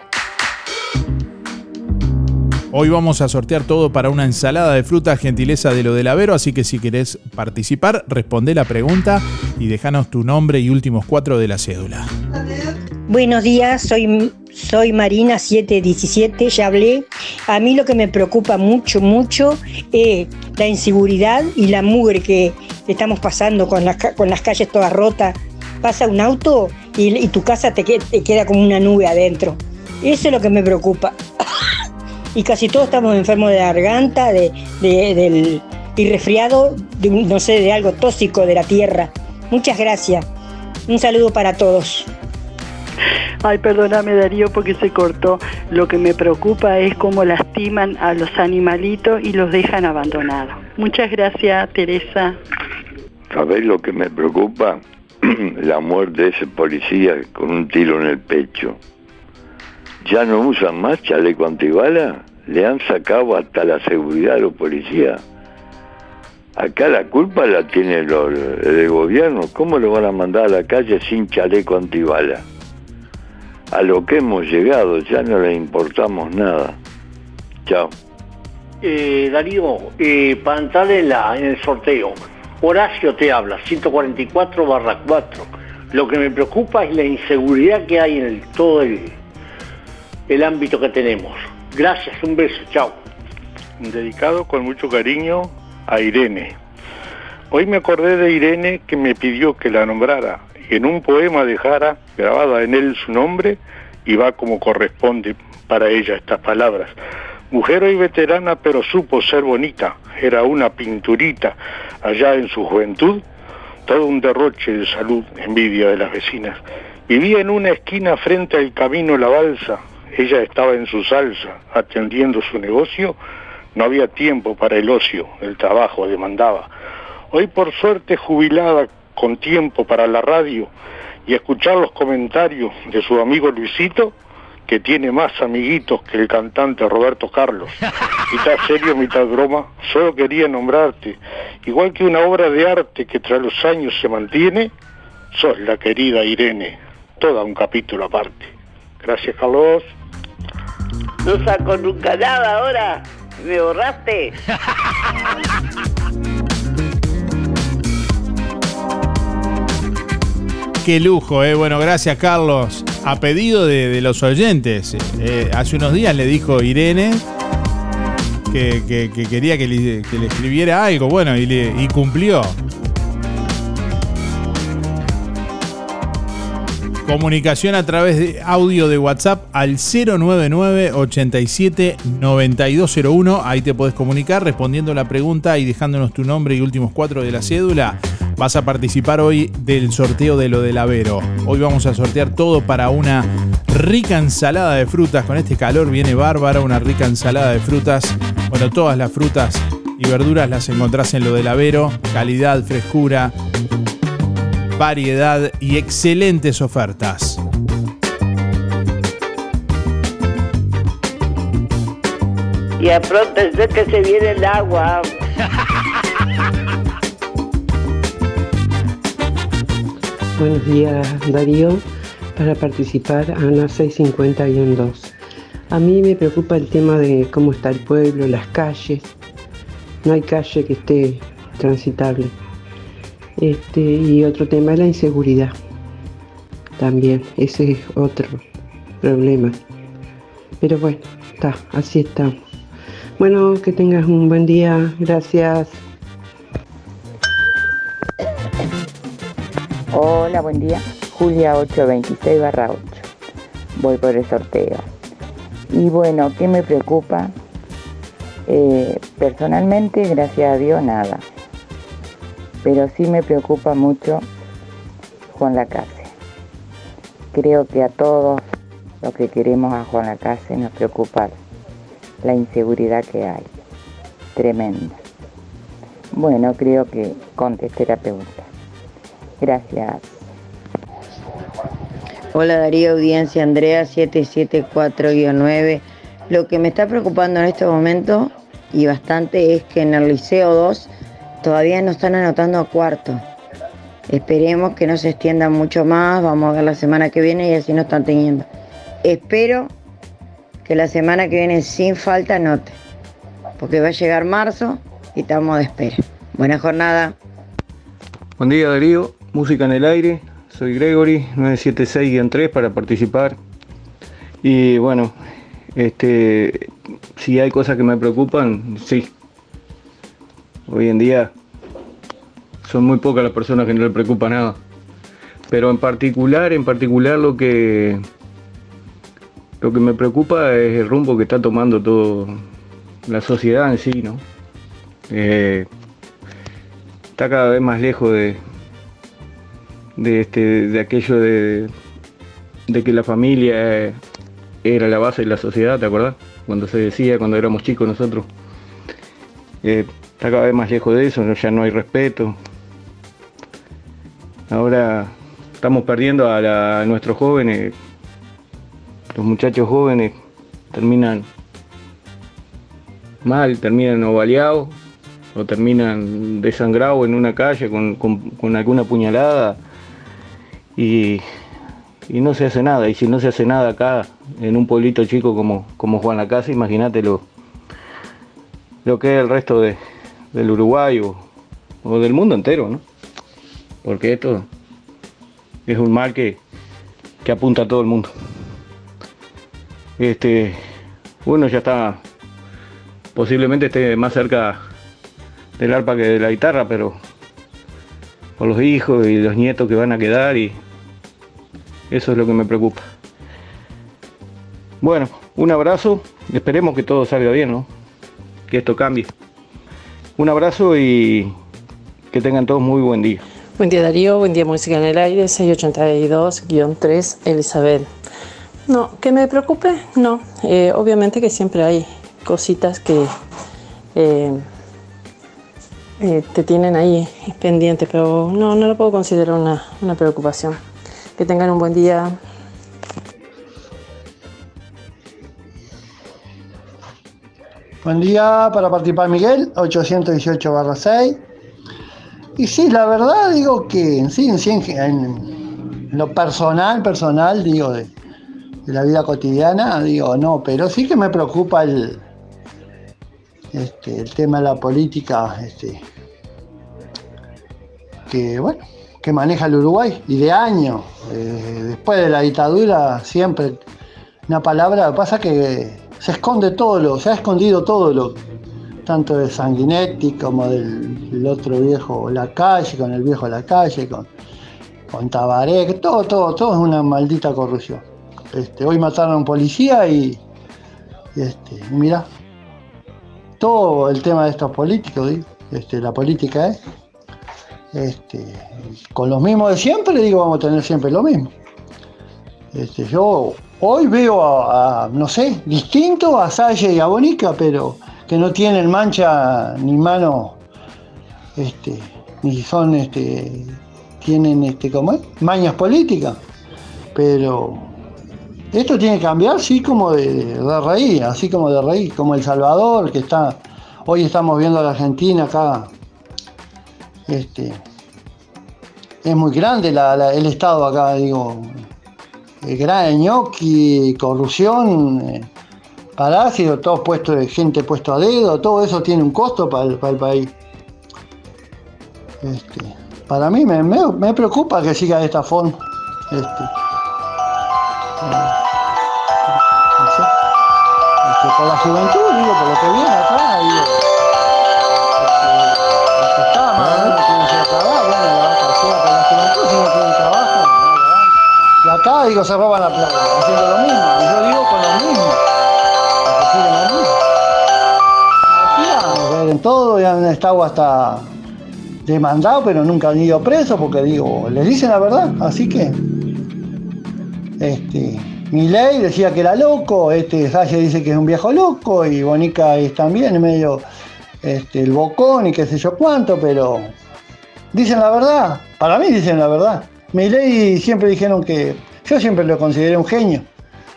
Hoy vamos a sortear todo para una ensalada de frutas gentileza de lo del Avero, así que si querés participar, responde la pregunta y déjanos tu nombre y últimos cuatro de la cédula. Buenos días, soy, soy Marina 717, ya hablé. A mí lo que me preocupa mucho, mucho es la inseguridad y la mugre que estamos pasando con las, con las calles todas rotas. Pasa un auto y, tu casa te, que- te queda como una nube adentro. Eso es lo que me preocupa. <coughs> y casi todos estamos enfermos de garganta, de, de- del, y resfriado, no sé, de algo tóxico de la tierra. Muchas gracias. Un saludo para todos. Ay, perdóname Darío porque se cortó. Lo que me preocupa es cómo lastiman a los animalitos y los dejan abandonados. Muchas gracias, Teresa. ¿Sabés lo que me preocupa? <clears throat> La muerte de ese policía con un tiro en el pecho. ¿Ya no usan más chaleco antibala? Le han sacado hasta la seguridad a los policías. Acá la culpa la tiene el gobierno. ¿Cómo lo van a mandar a la calle sin chaleco antibala? A lo que hemos llegado ya no le importamos nada. Chao. Eh, Darío, eh, para en el sorteo, Horacio te habla, 144 barra 4. Lo que me preocupa es la inseguridad que hay en todo el, el ámbito que tenemos. Gracias, un beso, chao. dedicado con mucho cariño a Irene. Hoy me acordé de Irene que me pidió que la nombrara y en un poema dejara grabada en él su nombre y va como corresponde para ella estas palabras. Mujer hoy veterana pero supo ser bonita, era una pinturita allá en su juventud, todo un derroche de salud, envidia de las vecinas. Vivía en una esquina frente al camino La Balsa, ella estaba en su salsa, atendiendo su negocio, no había tiempo para el ocio, el trabajo demandaba. Hoy por suerte jubilada, con tiempo para la radio y escuchar los comentarios de su amigo Luisito, que tiene más amiguitos que el cantante Roberto Carlos. Mitad serio, mitad broma, solo quería nombrarte. Igual que una obra de arte que tras los años se mantiene, sos la querida Irene, todo un capítulo aparte. Gracias, Carlos. No saco nunca nada ahora. ¿Me borraste? Qué lujo, eh. Bueno, gracias, Carlos. A pedido de, los oyentes. Eh, hace unos días le dijo Irene que, quería que le, escribiera algo. Bueno, y, cumplió. Comunicación a través de audio de WhatsApp al 099 87 9201. Ahí te podés comunicar respondiendo la pregunta y dejándonos tu nombre y últimos cuatro de la cédula. Vas a participar hoy del sorteo de lo del Avero. Hoy vamos a sortear todo para una rica ensalada de frutas. Con este calor viene bárbara, una rica ensalada de frutas. Bueno, todas las frutas y verduras las encontrás en lo del Avero. Calidad, frescura, variedad y excelentes ofertas. Y a pronto es que se viene el agua. <laughs> Buenos días, Darío. Para participar, Ana 650-2. A mí me preocupa el tema de cómo está el pueblo, las calles. No hay calle que esté transitable. Este, y otro tema es la inseguridad. También, ese es otro problema. Pero bueno, está, así estamos. Bueno, que tengas un buen día. Gracias. Hola, buen día. Julia 826 barra 8. Voy por el sorteo. Y bueno, ¿qué me preocupa? Eh, personalmente, gracias a Dios, nada pero sí me preocupa mucho Juan Lacase. Creo que a todos los que queremos a Juan Lacase nos preocupa la inseguridad que hay, tremenda. Bueno, creo que contesté la pregunta. Gracias. Hola Darío, audiencia Andrea 774-9. Lo que me está preocupando en este momento y bastante es que en el Liceo 2 Todavía no están anotando a cuarto. Esperemos que no se extienda mucho más. Vamos a ver la semana que viene y así no están teniendo. Espero que la semana que viene sin falta anote. Porque va a llegar marzo y estamos de espera. Buena jornada. Buen día Darío, música en el aire. Soy Gregory, 976-3 para participar. Y bueno, este, si hay cosas que me preocupan, sí, Hoy en día son muy pocas las personas que no le preocupa nada. Pero en particular, en particular lo que lo que me preocupa es el rumbo que está tomando todo la sociedad en sí, ¿no? Eh, está cada vez más lejos de de este de aquello de, de que la familia era la base de la sociedad, ¿te acuerdas? Cuando se decía cuando éramos chicos nosotros. Eh, está cada vez más lejos de eso, ya no hay respeto. Ahora estamos perdiendo a, nuestros jóvenes, los muchachos jóvenes terminan mal, terminan ovaleados o terminan desangrados en una calle con, alguna puñalada y, no se hace nada. Y si no se hace nada acá, en un pueblito chico como, como Juan la Casa, imagínate lo, lo que es el resto de, del Uruguay o, del mundo entero, ¿no? Porque esto es un mal que, apunta a todo el mundo. Este, uno ya está, posiblemente esté más cerca del arpa que de la guitarra, pero por los hijos y los nietos que van a quedar y eso es lo que me preocupa. Bueno, un abrazo, esperemos que todo salga bien, ¿no? Que esto cambie. Un abrazo y que tengan todos muy buen día. Buen día Darío, buen día Música en el Aire, 682-3, Elizabeth. No, que me preocupe, no. Eh, obviamente que siempre hay cositas que eh, te tienen ahí pendiente, pero no, no lo puedo considerar una, una preocupación. Que tengan un buen día. Buen día para participar Miguel, 818 6. Y sí, la verdad digo que en sí, en, lo personal, personal, digo, de, de la vida cotidiana, digo, no, pero sí que me preocupa el, este, el tema de la política, este, que bueno, que maneja el Uruguay y de años. Eh, después de la dictadura siempre una palabra, pasa que se esconde todo lo, se ha escondido todo lo, tanto de Sanguinetti como del, otro viejo La Calle, con el viejo La Calle, con, con Tabaré, todo, todo, todo es una maldita corrupción. Este, hoy mataron a un policía y, y mira, todo el tema de estos políticos, este, la política es, este, con los mismos de siempre, digo, vamos a tener siempre lo mismo. Este, yo hoy veo a, no sé, distinto a Salle y a Bonica, pero que no tienen mancha ni mano, este, ni son, este, tienen, este, ¿cómo es? Mañas políticas, pero esto tiene que cambiar, sí, como de, raíz, así como de raíz, como El Salvador, que está, hoy estamos viendo a la Argentina acá, este, es muy grande el Estado acá, digo, es gran ñoqui, corrupción, eh, parásitos, todo puesto de gente puesto a dedo, todo eso tiene un costo para el, país. Este, para mí me, preocupa que siga de esta forma. Este, eh, por la juventud, digo, por lo que viene atrás, digo. Bueno, la juventud, no tiene trabajo, Y acá, digo, se roban la plata, haciendo lo mismo, y yo digo con lo mismo, porque siguen lo mismo. Todo, ya han estado hasta demandados, pero nunca han ido presos, porque digo, les dicen la verdad, así que, este, ley decía que era loco, este Salle dice que es un viejo loco y Bonica es también medio este, el bocón y qué sé yo cuánto, pero dicen la verdad, para mí dicen la verdad. ley siempre dijeron que yo siempre lo consideré un genio.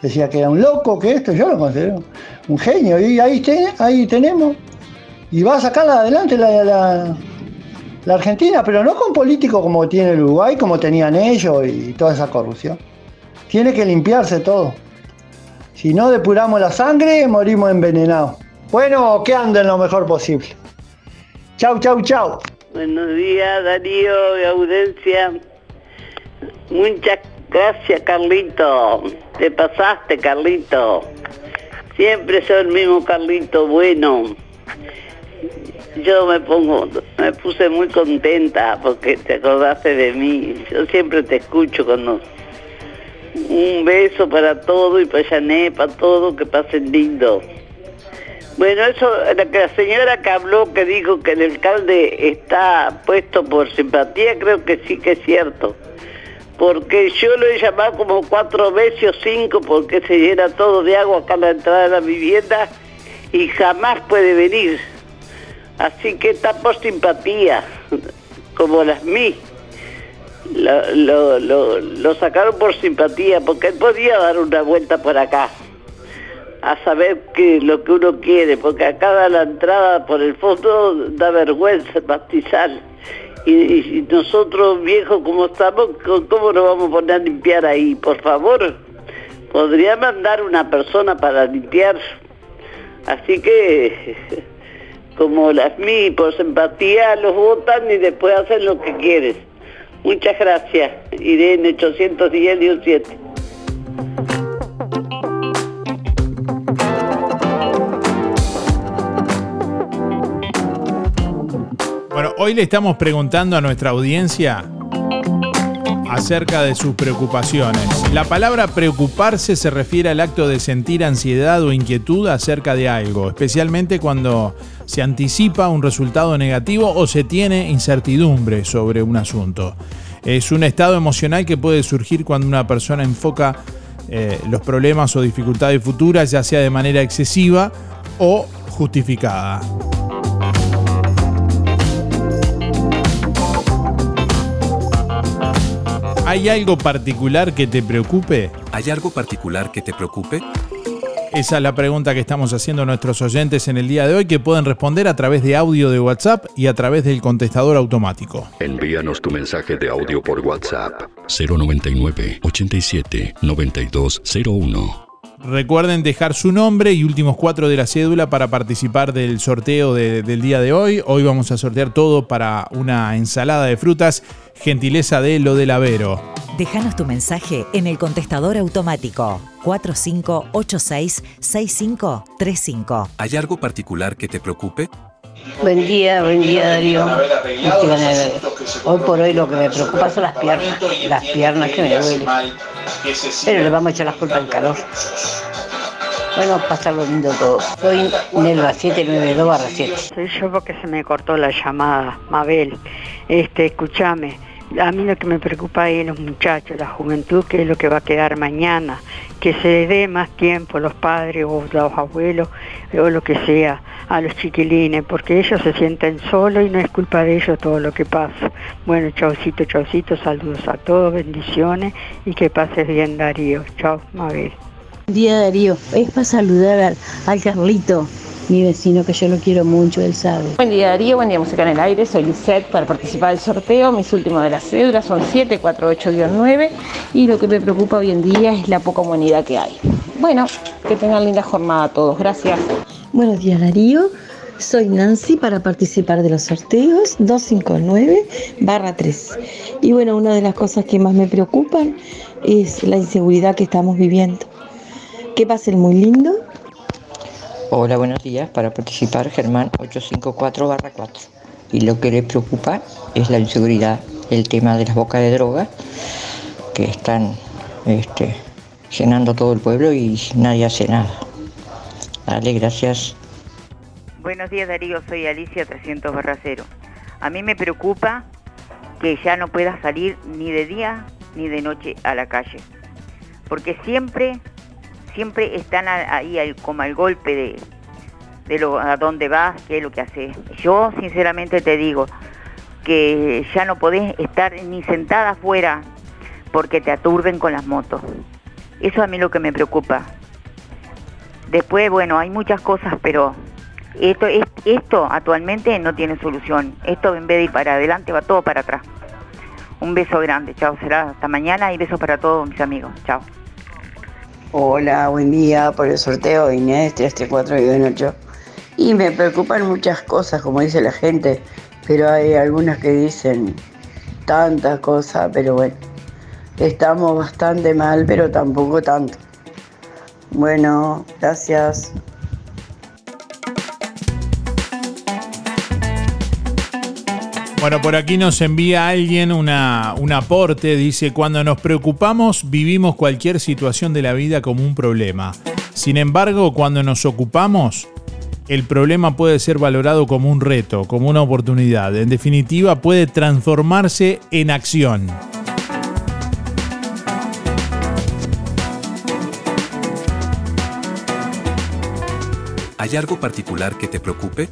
Decía que era un loco, que esto, yo lo considero un genio. Y ahí, ahí tenemos. Y va a sacar adelante la, la, la Argentina, pero no con políticos como tiene el Uruguay, como tenían ellos y toda esa corrupción. Tiene que limpiarse todo. Si no depuramos la sangre, morimos envenenados. Bueno, que anden lo mejor posible. Chau, chau, chau. Buenos días, Darío y Audencia. Muchas gracias, Carlito. Te pasaste, Carlito. Siempre soy el mismo Carlito bueno. Yo me pongo, me puse muy contenta porque te acordaste de mí. Yo siempre te escucho cuando un beso para todo y para Jané, para todo, que pasen lindo. Bueno, eso, la, señora que habló, que dijo que el alcalde está puesto por simpatía, creo que sí que es cierto. Porque yo lo he llamado como cuatro veces o cinco porque se llena todo de agua acá a la entrada de la vivienda y jamás puede venir. Así que está por simpatía, <laughs> como las mí lo, lo, lo, sacaron por simpatía, porque él podía dar una vuelta por acá, a saber que lo que uno quiere, porque acá da la entrada por el fondo da vergüenza bastizar. Y, nosotros viejos como estamos, ¿cómo nos vamos a poner a limpiar ahí? Por favor, podría mandar una persona para limpiar. Así que, <laughs> como las mí, por simpatía los votan y después hacen lo que quieren. Muchas gracias. Irene 810 17. Bueno, hoy le estamos preguntando a nuestra audiencia acerca de sus preocupaciones. La palabra preocuparse se refiere al acto de sentir ansiedad o inquietud acerca de algo, especialmente cuando se anticipa un resultado negativo o se tiene incertidumbre sobre un asunto. Es un estado emocional que puede surgir cuando una persona enfoca eh, los problemas o dificultades futuras, ya sea de manera excesiva o justificada. ¿Hay algo particular que te preocupe? ¿Hay algo particular que te preocupe? Esa es la pregunta que estamos haciendo a nuestros oyentes en el día de hoy, que pueden responder a través de audio de WhatsApp y a través del contestador automático. Envíanos tu mensaje de audio por WhatsApp 099 87 9201. Recuerden dejar su nombre y últimos cuatro de la cédula para participar del sorteo de- del día de hoy. Hoy vamos a sortear todo para una ensalada de frutas, gentileza de lo del Avero. Déjanos tu mensaje en el contestador automático 4586-6535. ¿Hay algo particular que te preocupe? Buen día, buen día Darío. El- Hoy por hoy lo que me preocupa son las piernas, las piernas que me duelen. Pero le vamos a echar las culpas al calor. Bueno, pasarlo lindo todo. Soy Nelva 792 barra 7. Soy yo porque se me cortó la llamada, Mabel. Este, escúchame, a mí lo que me preocupa es los muchachos, la juventud, que es lo que va a quedar mañana, que se les dé más tiempo los padres o los abuelos o lo que sea a los chiquilines, porque ellos se sienten solos y no es culpa de ellos todo lo que pasa. Bueno, chaucito, chaucito, saludos a todos, bendiciones y que pases bien Darío. Chao, Mabel. Buen día Darío, es para saludar al, al Carlito, mi vecino que yo lo quiero mucho, él sabe. Buen día Darío, buen día Música en el Aire, soy Lisette para participar del sorteo. Mis últimos de las cédulas son 748-9 y lo que me preocupa hoy en día es la poca humanidad que hay. Bueno, que tengan linda jornada todos, gracias. Buenos días Darío, soy Nancy para participar de los sorteos 259 barra 3. Y bueno, una de las cosas que más me preocupan es la inseguridad que estamos viviendo. Que pasen muy lindo. Hola, buenos días. Para participar, Germán 854-4. Y lo que le preocupa es la inseguridad, el tema de las bocas de droga que están este, llenando todo el pueblo y nadie hace nada. Dale, gracias. Buenos días Darío, soy Alicia 300 barra cero. A mí me preocupa que ya no pueda salir ni de día ni de noche a la calle. Porque siempre, siempre están ahí como al golpe de, de lo, a dónde vas, qué es lo que haces. Yo sinceramente te digo que ya no podés estar ni sentada afuera porque te aturden con las motos. Eso a mí lo que me preocupa. Después, bueno, hay muchas cosas, pero esto, es- esto actualmente no tiene solución. Esto en vez de ir para adelante va todo para atrás. Un beso grande, chao, será hasta mañana y besos para todos mis amigos, chao. Hola, buen día por el sorteo Inés 334-8. Y me preocupan muchas cosas, como dice la gente, pero hay algunas que dicen tantas cosas, pero bueno, estamos bastante mal, pero tampoco tanto. Bueno, gracias. Bueno, por aquí nos envía alguien una, un aporte. Dice, cuando nos preocupamos vivimos cualquier situación de la vida como un problema. Sin embargo, cuando nos ocupamos, el problema puede ser valorado como un reto, como una oportunidad. En definitiva, puede transformarse en acción. ¿Hay algo particular que te preocupe?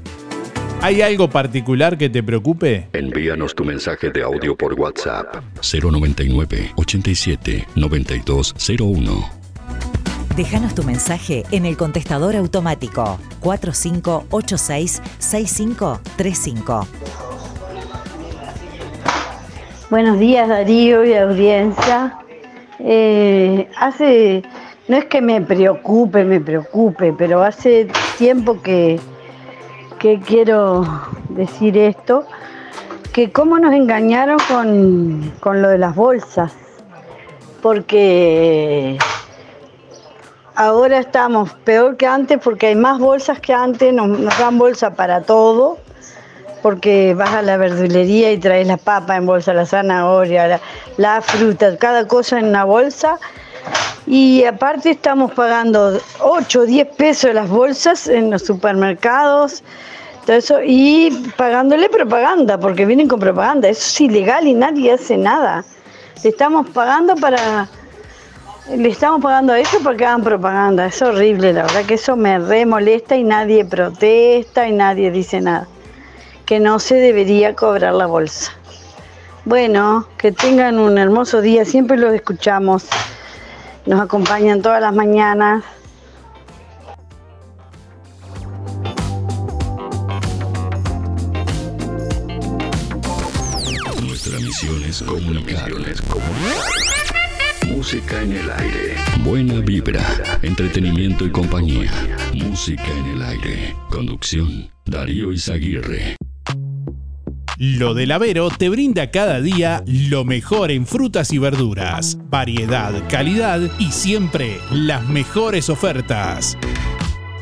¿Hay algo particular que te preocupe? Envíanos tu mensaje de audio por WhatsApp 099 87 9201. Déjanos tu mensaje en el contestador automático 4586-6535. Buenos días Darío y audiencia. Eh, hace, no es que me preocupe, me preocupe, pero hace tiempo que, que quiero decir esto, que cómo nos engañaron con, con lo de las bolsas, porque ahora estamos peor que antes porque hay más bolsas que antes, nos, nos dan bolsa para todo, porque vas a la verdulería y traes la papa en bolsa, la zanahoria, la, la fruta, cada cosa en una bolsa. Y aparte estamos pagando 8 o 10 pesos las bolsas en los supermercados, todo y pagándole propaganda, porque vienen con propaganda. Eso es ilegal y nadie hace nada. Le estamos pagando para le estamos pagando a ellos para que hagan propaganda. Es horrible, la verdad que eso me re molesta y nadie protesta y nadie dice nada. Que no se debería cobrar la bolsa. Bueno, que tengan un hermoso día. Siempre los escuchamos. Nos acompañan todas las mañanas. Nuestra misión es comunicar. Música en el aire. Buena vibra, entretenimiento y compañía. Música en el aire. Conducción, Darío Izaguirre. Lo del Avero te brinda cada día lo mejor en frutas y verduras, variedad, calidad y siempre las mejores ofertas.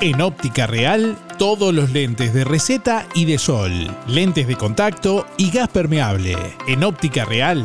En óptica real, todos los lentes de receta y de sol, lentes de contacto y gas permeable. En óptica real,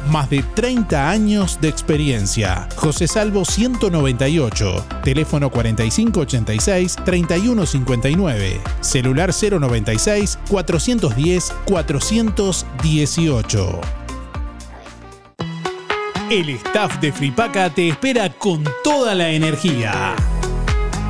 Más de 30 años de experiencia. José Salvo 198. Teléfono 4586-3159. Celular 096 410 418. El staff de Fripaca te espera con toda la energía.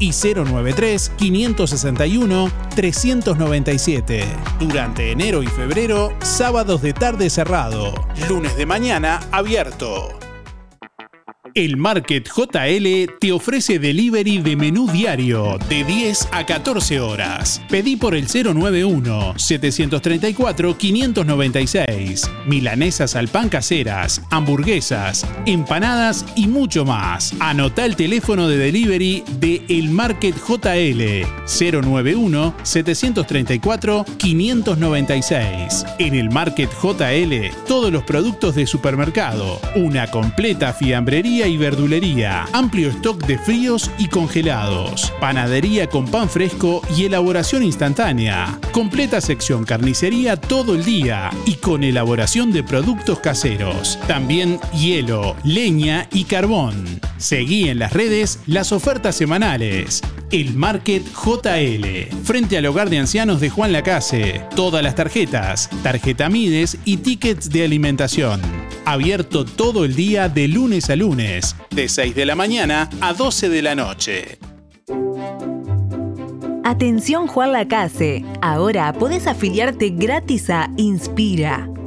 4586-5558 y 093-561-397. Durante enero y febrero, sábados de tarde cerrado. Lunes de mañana abierto. El Market JL te ofrece delivery de menú diario de 10 a 14 horas. Pedí por el 091-734-596. Milanesas al pan caseras, hamburguesas, empanadas y mucho más. Anota el teléfono de delivery de El Market JL 091-734-596. En el Market JL, todos los productos de supermercado, una completa fiambrería y verdulería, amplio stock de fríos y congelados, panadería con pan fresco y elaboración instantánea, completa sección carnicería todo el día y con elaboración de productos caseros, también hielo, leña y carbón. Seguí en las redes las ofertas semanales. El Market JL, frente al hogar de ancianos de Juan Lacase. Todas las tarjetas, tarjeta Mides y tickets de alimentación. Abierto todo el día de lunes a lunes, de 6 de la mañana a 12 de la noche. Atención Juan Lacase, ahora podés afiliarte gratis a Inspira.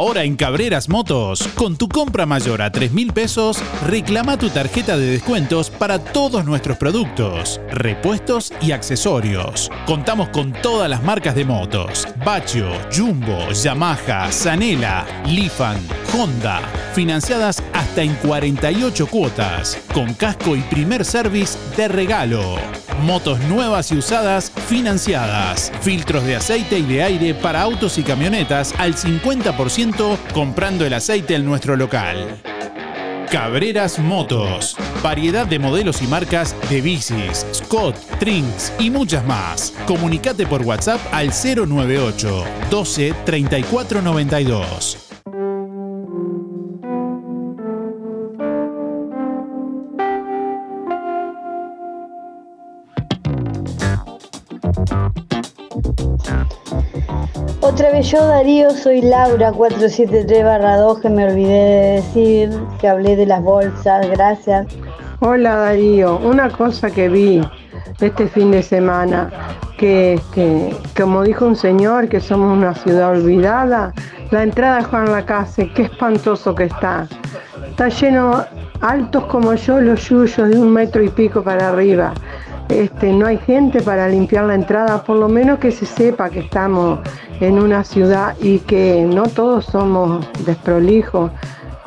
Ahora en Cabreras Motos, con tu compra mayor a 3 mil pesos, reclama tu tarjeta de descuentos para todos nuestros productos, repuestos y accesorios. Contamos con todas las marcas de motos: Bachio, Jumbo, Yamaha, Zanela, Lifan, Honda, financiadas hasta en 48 cuotas, con casco y primer service de regalo. Motos nuevas y usadas financiadas. Filtros de aceite y de aire para autos y camionetas al 50% comprando el aceite en nuestro local. Cabreras Motos. Variedad de modelos y marcas de bicis, Scott, Trinks y muchas más. Comunicate por WhatsApp al 098 12 34 92. Yo, Darío, soy Laura 473-2, que me olvidé de decir, que hablé de las bolsas, gracias. Hola Darío, una cosa que vi este fin de semana, que, que como dijo un señor, que somos una ciudad olvidada, la entrada de Juan Lacase, qué espantoso que está. Está lleno, altos como yo, los yuyos de un metro y pico para arriba. Este, no hay gente para limpiar la entrada, por lo menos que se sepa que estamos en una ciudad y que no todos somos desprolijos,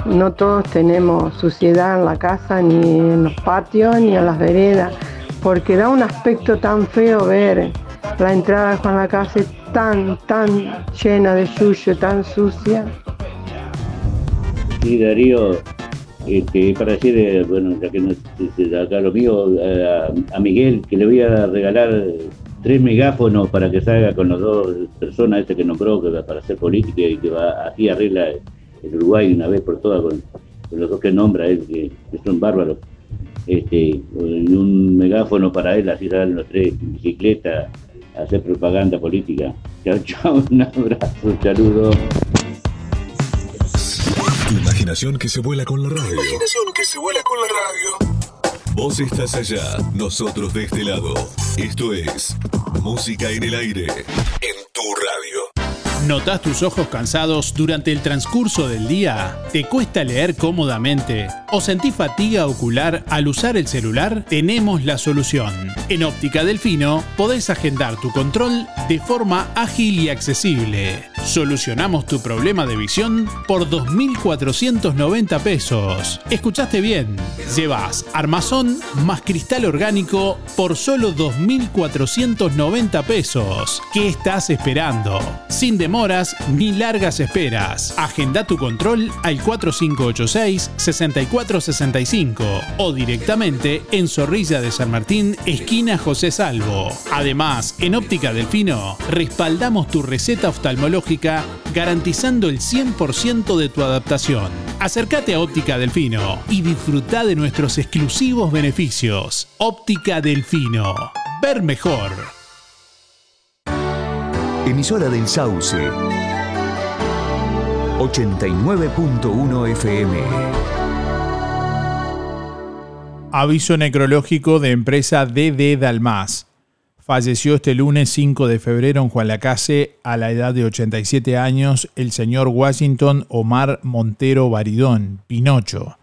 no todos tenemos suciedad en la casa, ni en los patios, ni en las veredas, porque da un aspecto tan feo ver la entrada de Juan Lacase tan, tan llena de yuyo, tan sucia. Sí, Darío, este, para decir, eh, bueno, ya que no es acá lo mío, a, a Miguel, que le voy a regalar tres megáfonos para que salga con las dos personas este que nombró que va para hacer política y que va así arregla el Uruguay una vez por todas con, los dos que nombra él, que, que son bárbaros. Este, un megáfono para él, así salen los tres en bicicleta hacer propaganda política. Chao, chao, <laughs> un abrazo, un saludo. Tu imaginación que se vuela con la radio. Imaginación que se vuela con la radio. Vos estás allá, nosotros de este lado. Esto es Música en el aire. En tu radio. ¿Notas tus ojos cansados durante el transcurso del día? ¿Te cuesta leer cómodamente? ¿O sentís fatiga ocular al usar el celular? Tenemos la solución. En Óptica Delfino podés agendar tu control de forma ágil y accesible. Solucionamos tu problema de visión por 2.490 pesos. ¿Escuchaste bien? Llevas armazón más cristal orgánico por solo 2.490 pesos. ¿Qué estás esperando? Sin demoras ni largas esperas. Agenda tu control al 4586-6465 o directamente en Zorrilla de San Martín, esquina José Salvo. Además, en Óptica Delfino, respaldamos tu receta oftalmológica garantizando el 100% de tu adaptación. Acércate a Óptica Delfino y disfruta de nuestros exclusivos beneficios. Óptica Delfino. Ver mejor. Emisora del Sauce. 89.1 FM. Aviso necrológico de empresa DD Dalmas. Falleció este lunes 5 de febrero en Juan Lacase a la edad de 87 años el señor Washington Omar Montero Baridón, Pinocho.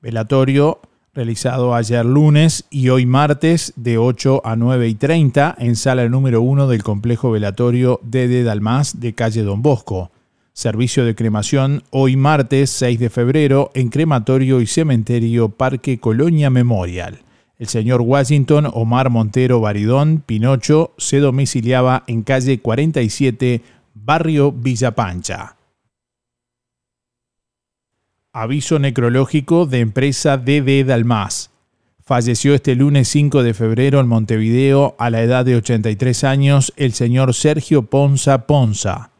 Velatorio realizado ayer lunes y hoy martes de 8 a 9 y 30 en sala número 1 del complejo velatorio DD Dalmas de calle Don Bosco. Servicio de cremación hoy martes 6 de febrero en crematorio y cementerio Parque Colonia Memorial. El señor Washington Omar Montero Baridón Pinocho se domiciliaba en calle 47, barrio Villa Pancha. Aviso necrológico de empresa DD Dalmas. Falleció este lunes 5 de febrero en Montevideo a la edad de 83 años el señor Sergio Ponza Ponza.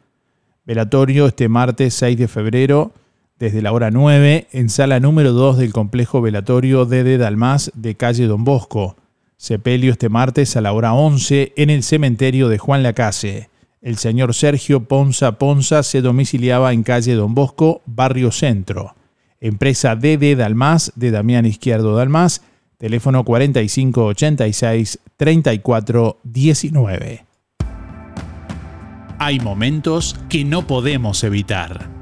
Velatorio este martes 6 de febrero desde la hora 9 en sala número 2 del complejo velatorio DD Dalmas de calle Don Bosco. Sepelio este martes a la hora 11 en el cementerio de Juan Lacase. El señor Sergio Ponza Ponza se domiciliaba en calle Don Bosco, barrio Centro. Empresa DD Dalmas de Damián Izquierdo Dalmas, teléfono 4586-3419. Hay momentos que no podemos evitar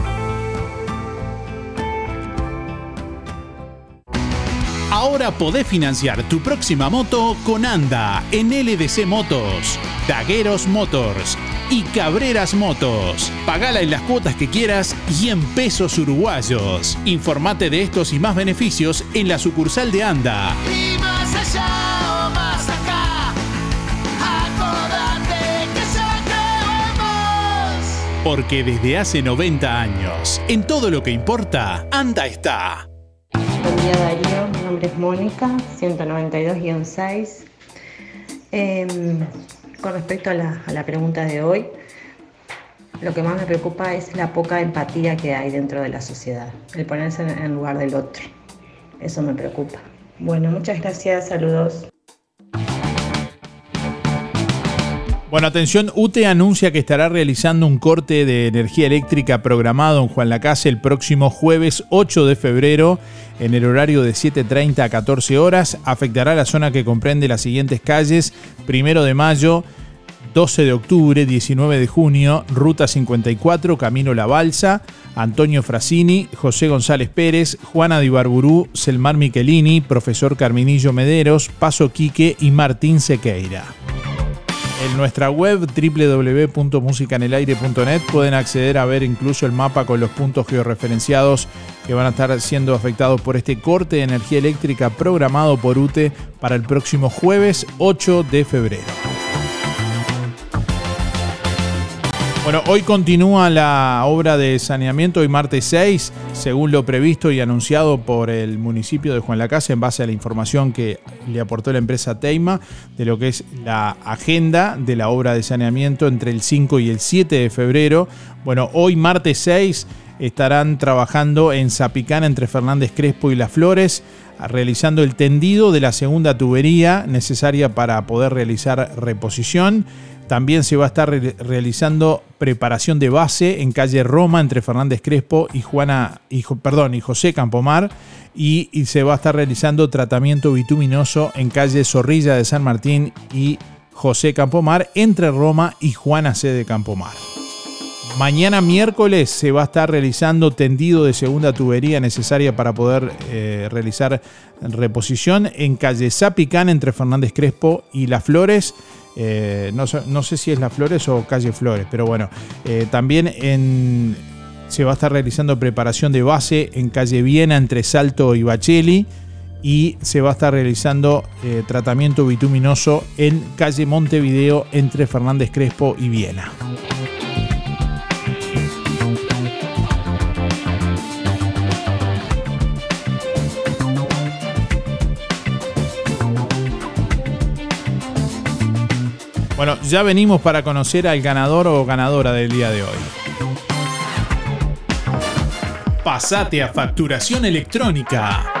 Ahora podés financiar tu próxima moto con ANDA en LDC Motos, Tagueros Motors y Cabreras Motos. Pagala en las cuotas que quieras y en pesos uruguayos. Informate de estos y más beneficios en la sucursal de ANDA. Porque desde hace 90 años, en todo lo que importa, ANDA está. Día Darío, mi nombre es Mónica, 192-6. Em, con respecto a la, a la pregunta de hoy, lo que más me preocupa es la poca empatía que hay dentro de la sociedad, el ponerse en lugar del otro. Eso me preocupa. Bueno, muchas gracias, saludos. Bueno, atención, UTE anuncia que estará realizando un corte de energía eléctrica programado en Juan Lacase el próximo jueves 8 de febrero en el horario de 7.30 a 14 horas. Afectará la zona que comprende las siguientes calles, primero de mayo, 12 de octubre, 19 de junio, Ruta 54, Camino La Balsa, Antonio Frasini, José González Pérez, Juana Dibarburú, Selmar Michelini, Profesor Carminillo Mederos, Paso Quique y Martín Sequeira. En nuestra web www.musicanelaire.net pueden acceder a ver incluso el mapa con los puntos georreferenciados que van a estar siendo afectados por este corte de energía eléctrica programado por UTE para el próximo jueves 8 de febrero. Bueno, hoy continúa la obra de saneamiento, hoy martes 6, según lo previsto y anunciado por el municipio de Juan Lacase en base a la información que le aportó la empresa Teima de lo que es la agenda de la obra de saneamiento entre el 5 y el 7 de febrero. Bueno, hoy martes 6 estarán trabajando en Zapicán entre Fernández Crespo y Las Flores realizando el tendido de la segunda tubería necesaria para poder realizar reposición. También se va a estar realizando preparación de base en calle Roma entre Fernández Crespo y Juana, y, perdón, y José Campomar. Y, se va a estar realizando tratamiento bituminoso en calle Zorrilla de San Martín y José Campomar entre Roma y Juana C. de Campomar. Mañana miércoles se va a estar realizando tendido de segunda tubería necesaria para poder eh, realizar reposición en calle Zapicán entre Fernández Crespo y Las Flores. Eh, no, sé si es Las Flores o calle Flores, pero bueno, eh, también se va a estar realizando preparación de base en calle Viena entre Salto y Bacheli y se va a estar realizando tratamiento bituminoso en calle Montevideo entre Fernández Crespo y Viena. Bueno, ya venimos para conocer al ganador o ganadora del día de hoy. Pasate a facturación electrónica.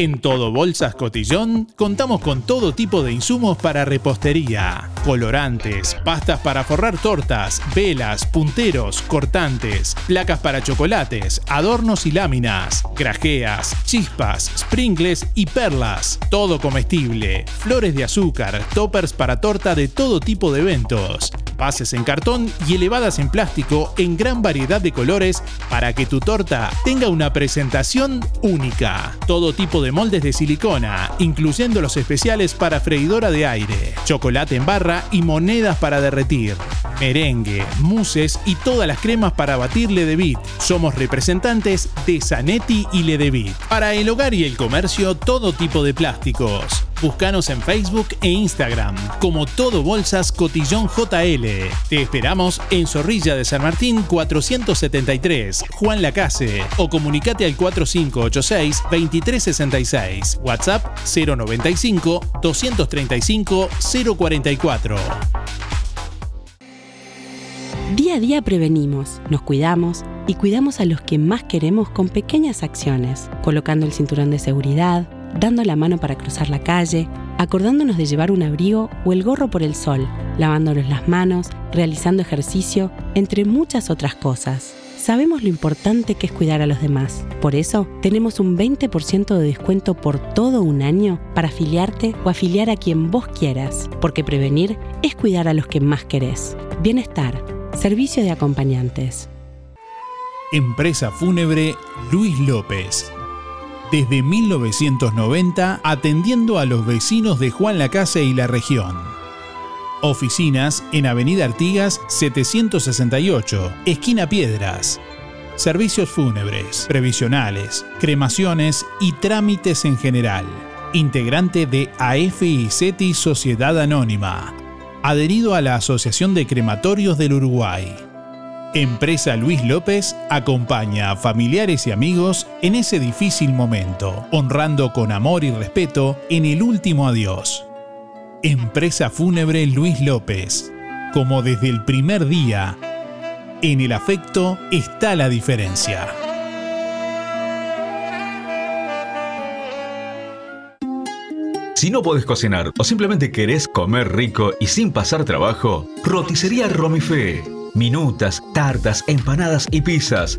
En Todo Bolsas Cotillón contamos con todo tipo de insumos para repostería, colorantes, pastas para forrar tortas, velas, punteros, cortantes, placas para chocolates, adornos y láminas, grajeas, chispas, sprinkles y perlas, todo comestible, flores de azúcar, toppers para torta de todo tipo de eventos, bases en cartón y elevadas en plástico en gran variedad de colores para que tu torta tenga una presentación única. Todo tipo de moldes de silicona, incluyendo los especiales para freidora de aire, chocolate en barra y monedas para derretir, merengue, muses y todas las cremas para batir Ledevit. Somos representantes de Zanetti y Ledevit. Para el hogar y el comercio, todo tipo de plásticos. Búscanos en Facebook e Instagram como Todo Bolsas Cotillón JL. Te esperamos en Zorrilla de San Martín 473, Juan Lacase, o comunicate al 4586 2366. WhatsApp 095 235 044. Día a día prevenimos, nos cuidamos y cuidamos a los que más queremos con pequeñas acciones, colocando el cinturón de seguridad, dando la mano para cruzar la calle, acordándonos de llevar un abrigo o el gorro por el sol, lavándonos las manos, realizando ejercicio, entre muchas otras cosas. Sabemos lo importante que es cuidar a los demás. Por eso, tenemos un 20% de descuento por todo un año para afiliarte o afiliar a quien vos quieras, porque prevenir es cuidar a los que más querés. Bienestar, Servicio de acompañantes. Empresa Fúnebre Luis López. Desde 1990 atendiendo a los vecinos de Juan Lacase y la región. Oficinas en Avenida Artigas 768, esquina Piedras. Servicios fúnebres, previsionales, cremaciones y trámites en general. Integrante de AFI Sociedad Anónima. Adherido a la Asociación de Crematorios del Uruguay. Empresa Luis López acompaña a familiares y amigos en ese difícil momento, honrando con amor y respeto en el último adiós. Empresa Fúnebre Luis López. Como desde el primer día, en el afecto está la diferencia. Si no podés cocinar o simplemente querés comer rico y sin pasar trabajo, Roticería Romifé. Minutas, tartas, empanadas y pizzas.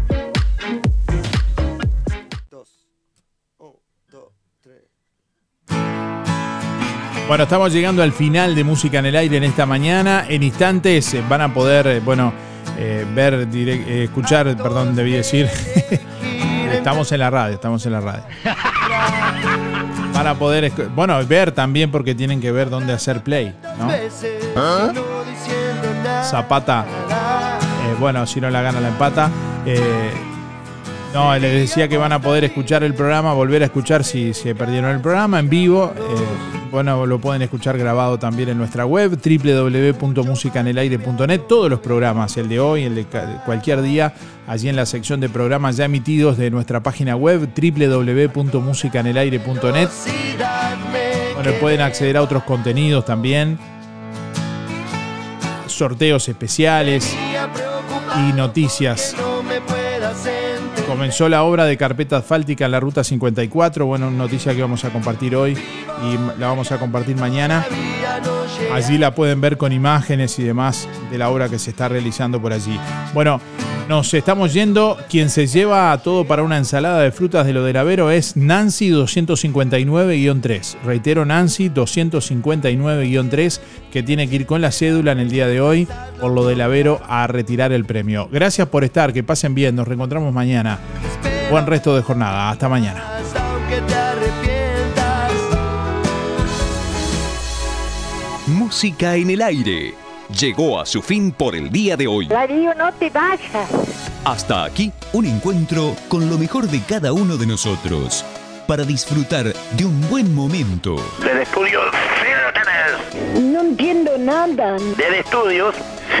Bueno, estamos llegando al final de Música en el Aire en esta mañana. En instantes eh, van a poder, eh, bueno, eh, ver, escuchar, perdón, debí decir. <laughs> estamos en la radio, estamos en la radio. Van a poder, bueno, ver también porque tienen que ver dónde hacer play, ¿no? ¿Ah? Zapata, bueno, si no la gana la empata. No, les decía que van a poder escuchar el programa, volver a escuchar si se perdieron el programa en vivo. Bueno, lo pueden escuchar grabado también en nuestra web, www.musicanelaire.net. Todos los programas, el de hoy, el de cualquier día, allí en la sección de programas ya emitidos de nuestra página web, www.musicanelaire.net. Bueno, pueden acceder a otros contenidos también, sorteos especiales y noticias Comenzó la obra de carpeta asfáltica en la ruta 54. Bueno, noticia que vamos a compartir hoy y la vamos a compartir mañana. Allí la pueden ver con imágenes y demás de la obra que se está realizando por allí. Bueno, nos estamos yendo. Quien se lleva todo para una ensalada de frutas de lo del Avero es Nancy 259-3. Reitero, Nancy 259-3, que tiene que ir con la cédula en el día de hoy por lo del Avero a retirar el premio. Gracias por estar, que pasen bien. Nos reencontramos mañana. Buen resto de jornada. Hasta mañana. Música en el aire llegó a su fin por el día de hoy. Darío, no te vayas. Hasta aquí, un encuentro con lo mejor de cada uno de nosotros, para disfrutar de un buen momento. Del estudio, sí lo tenés. No entiendo nada. Del estudios,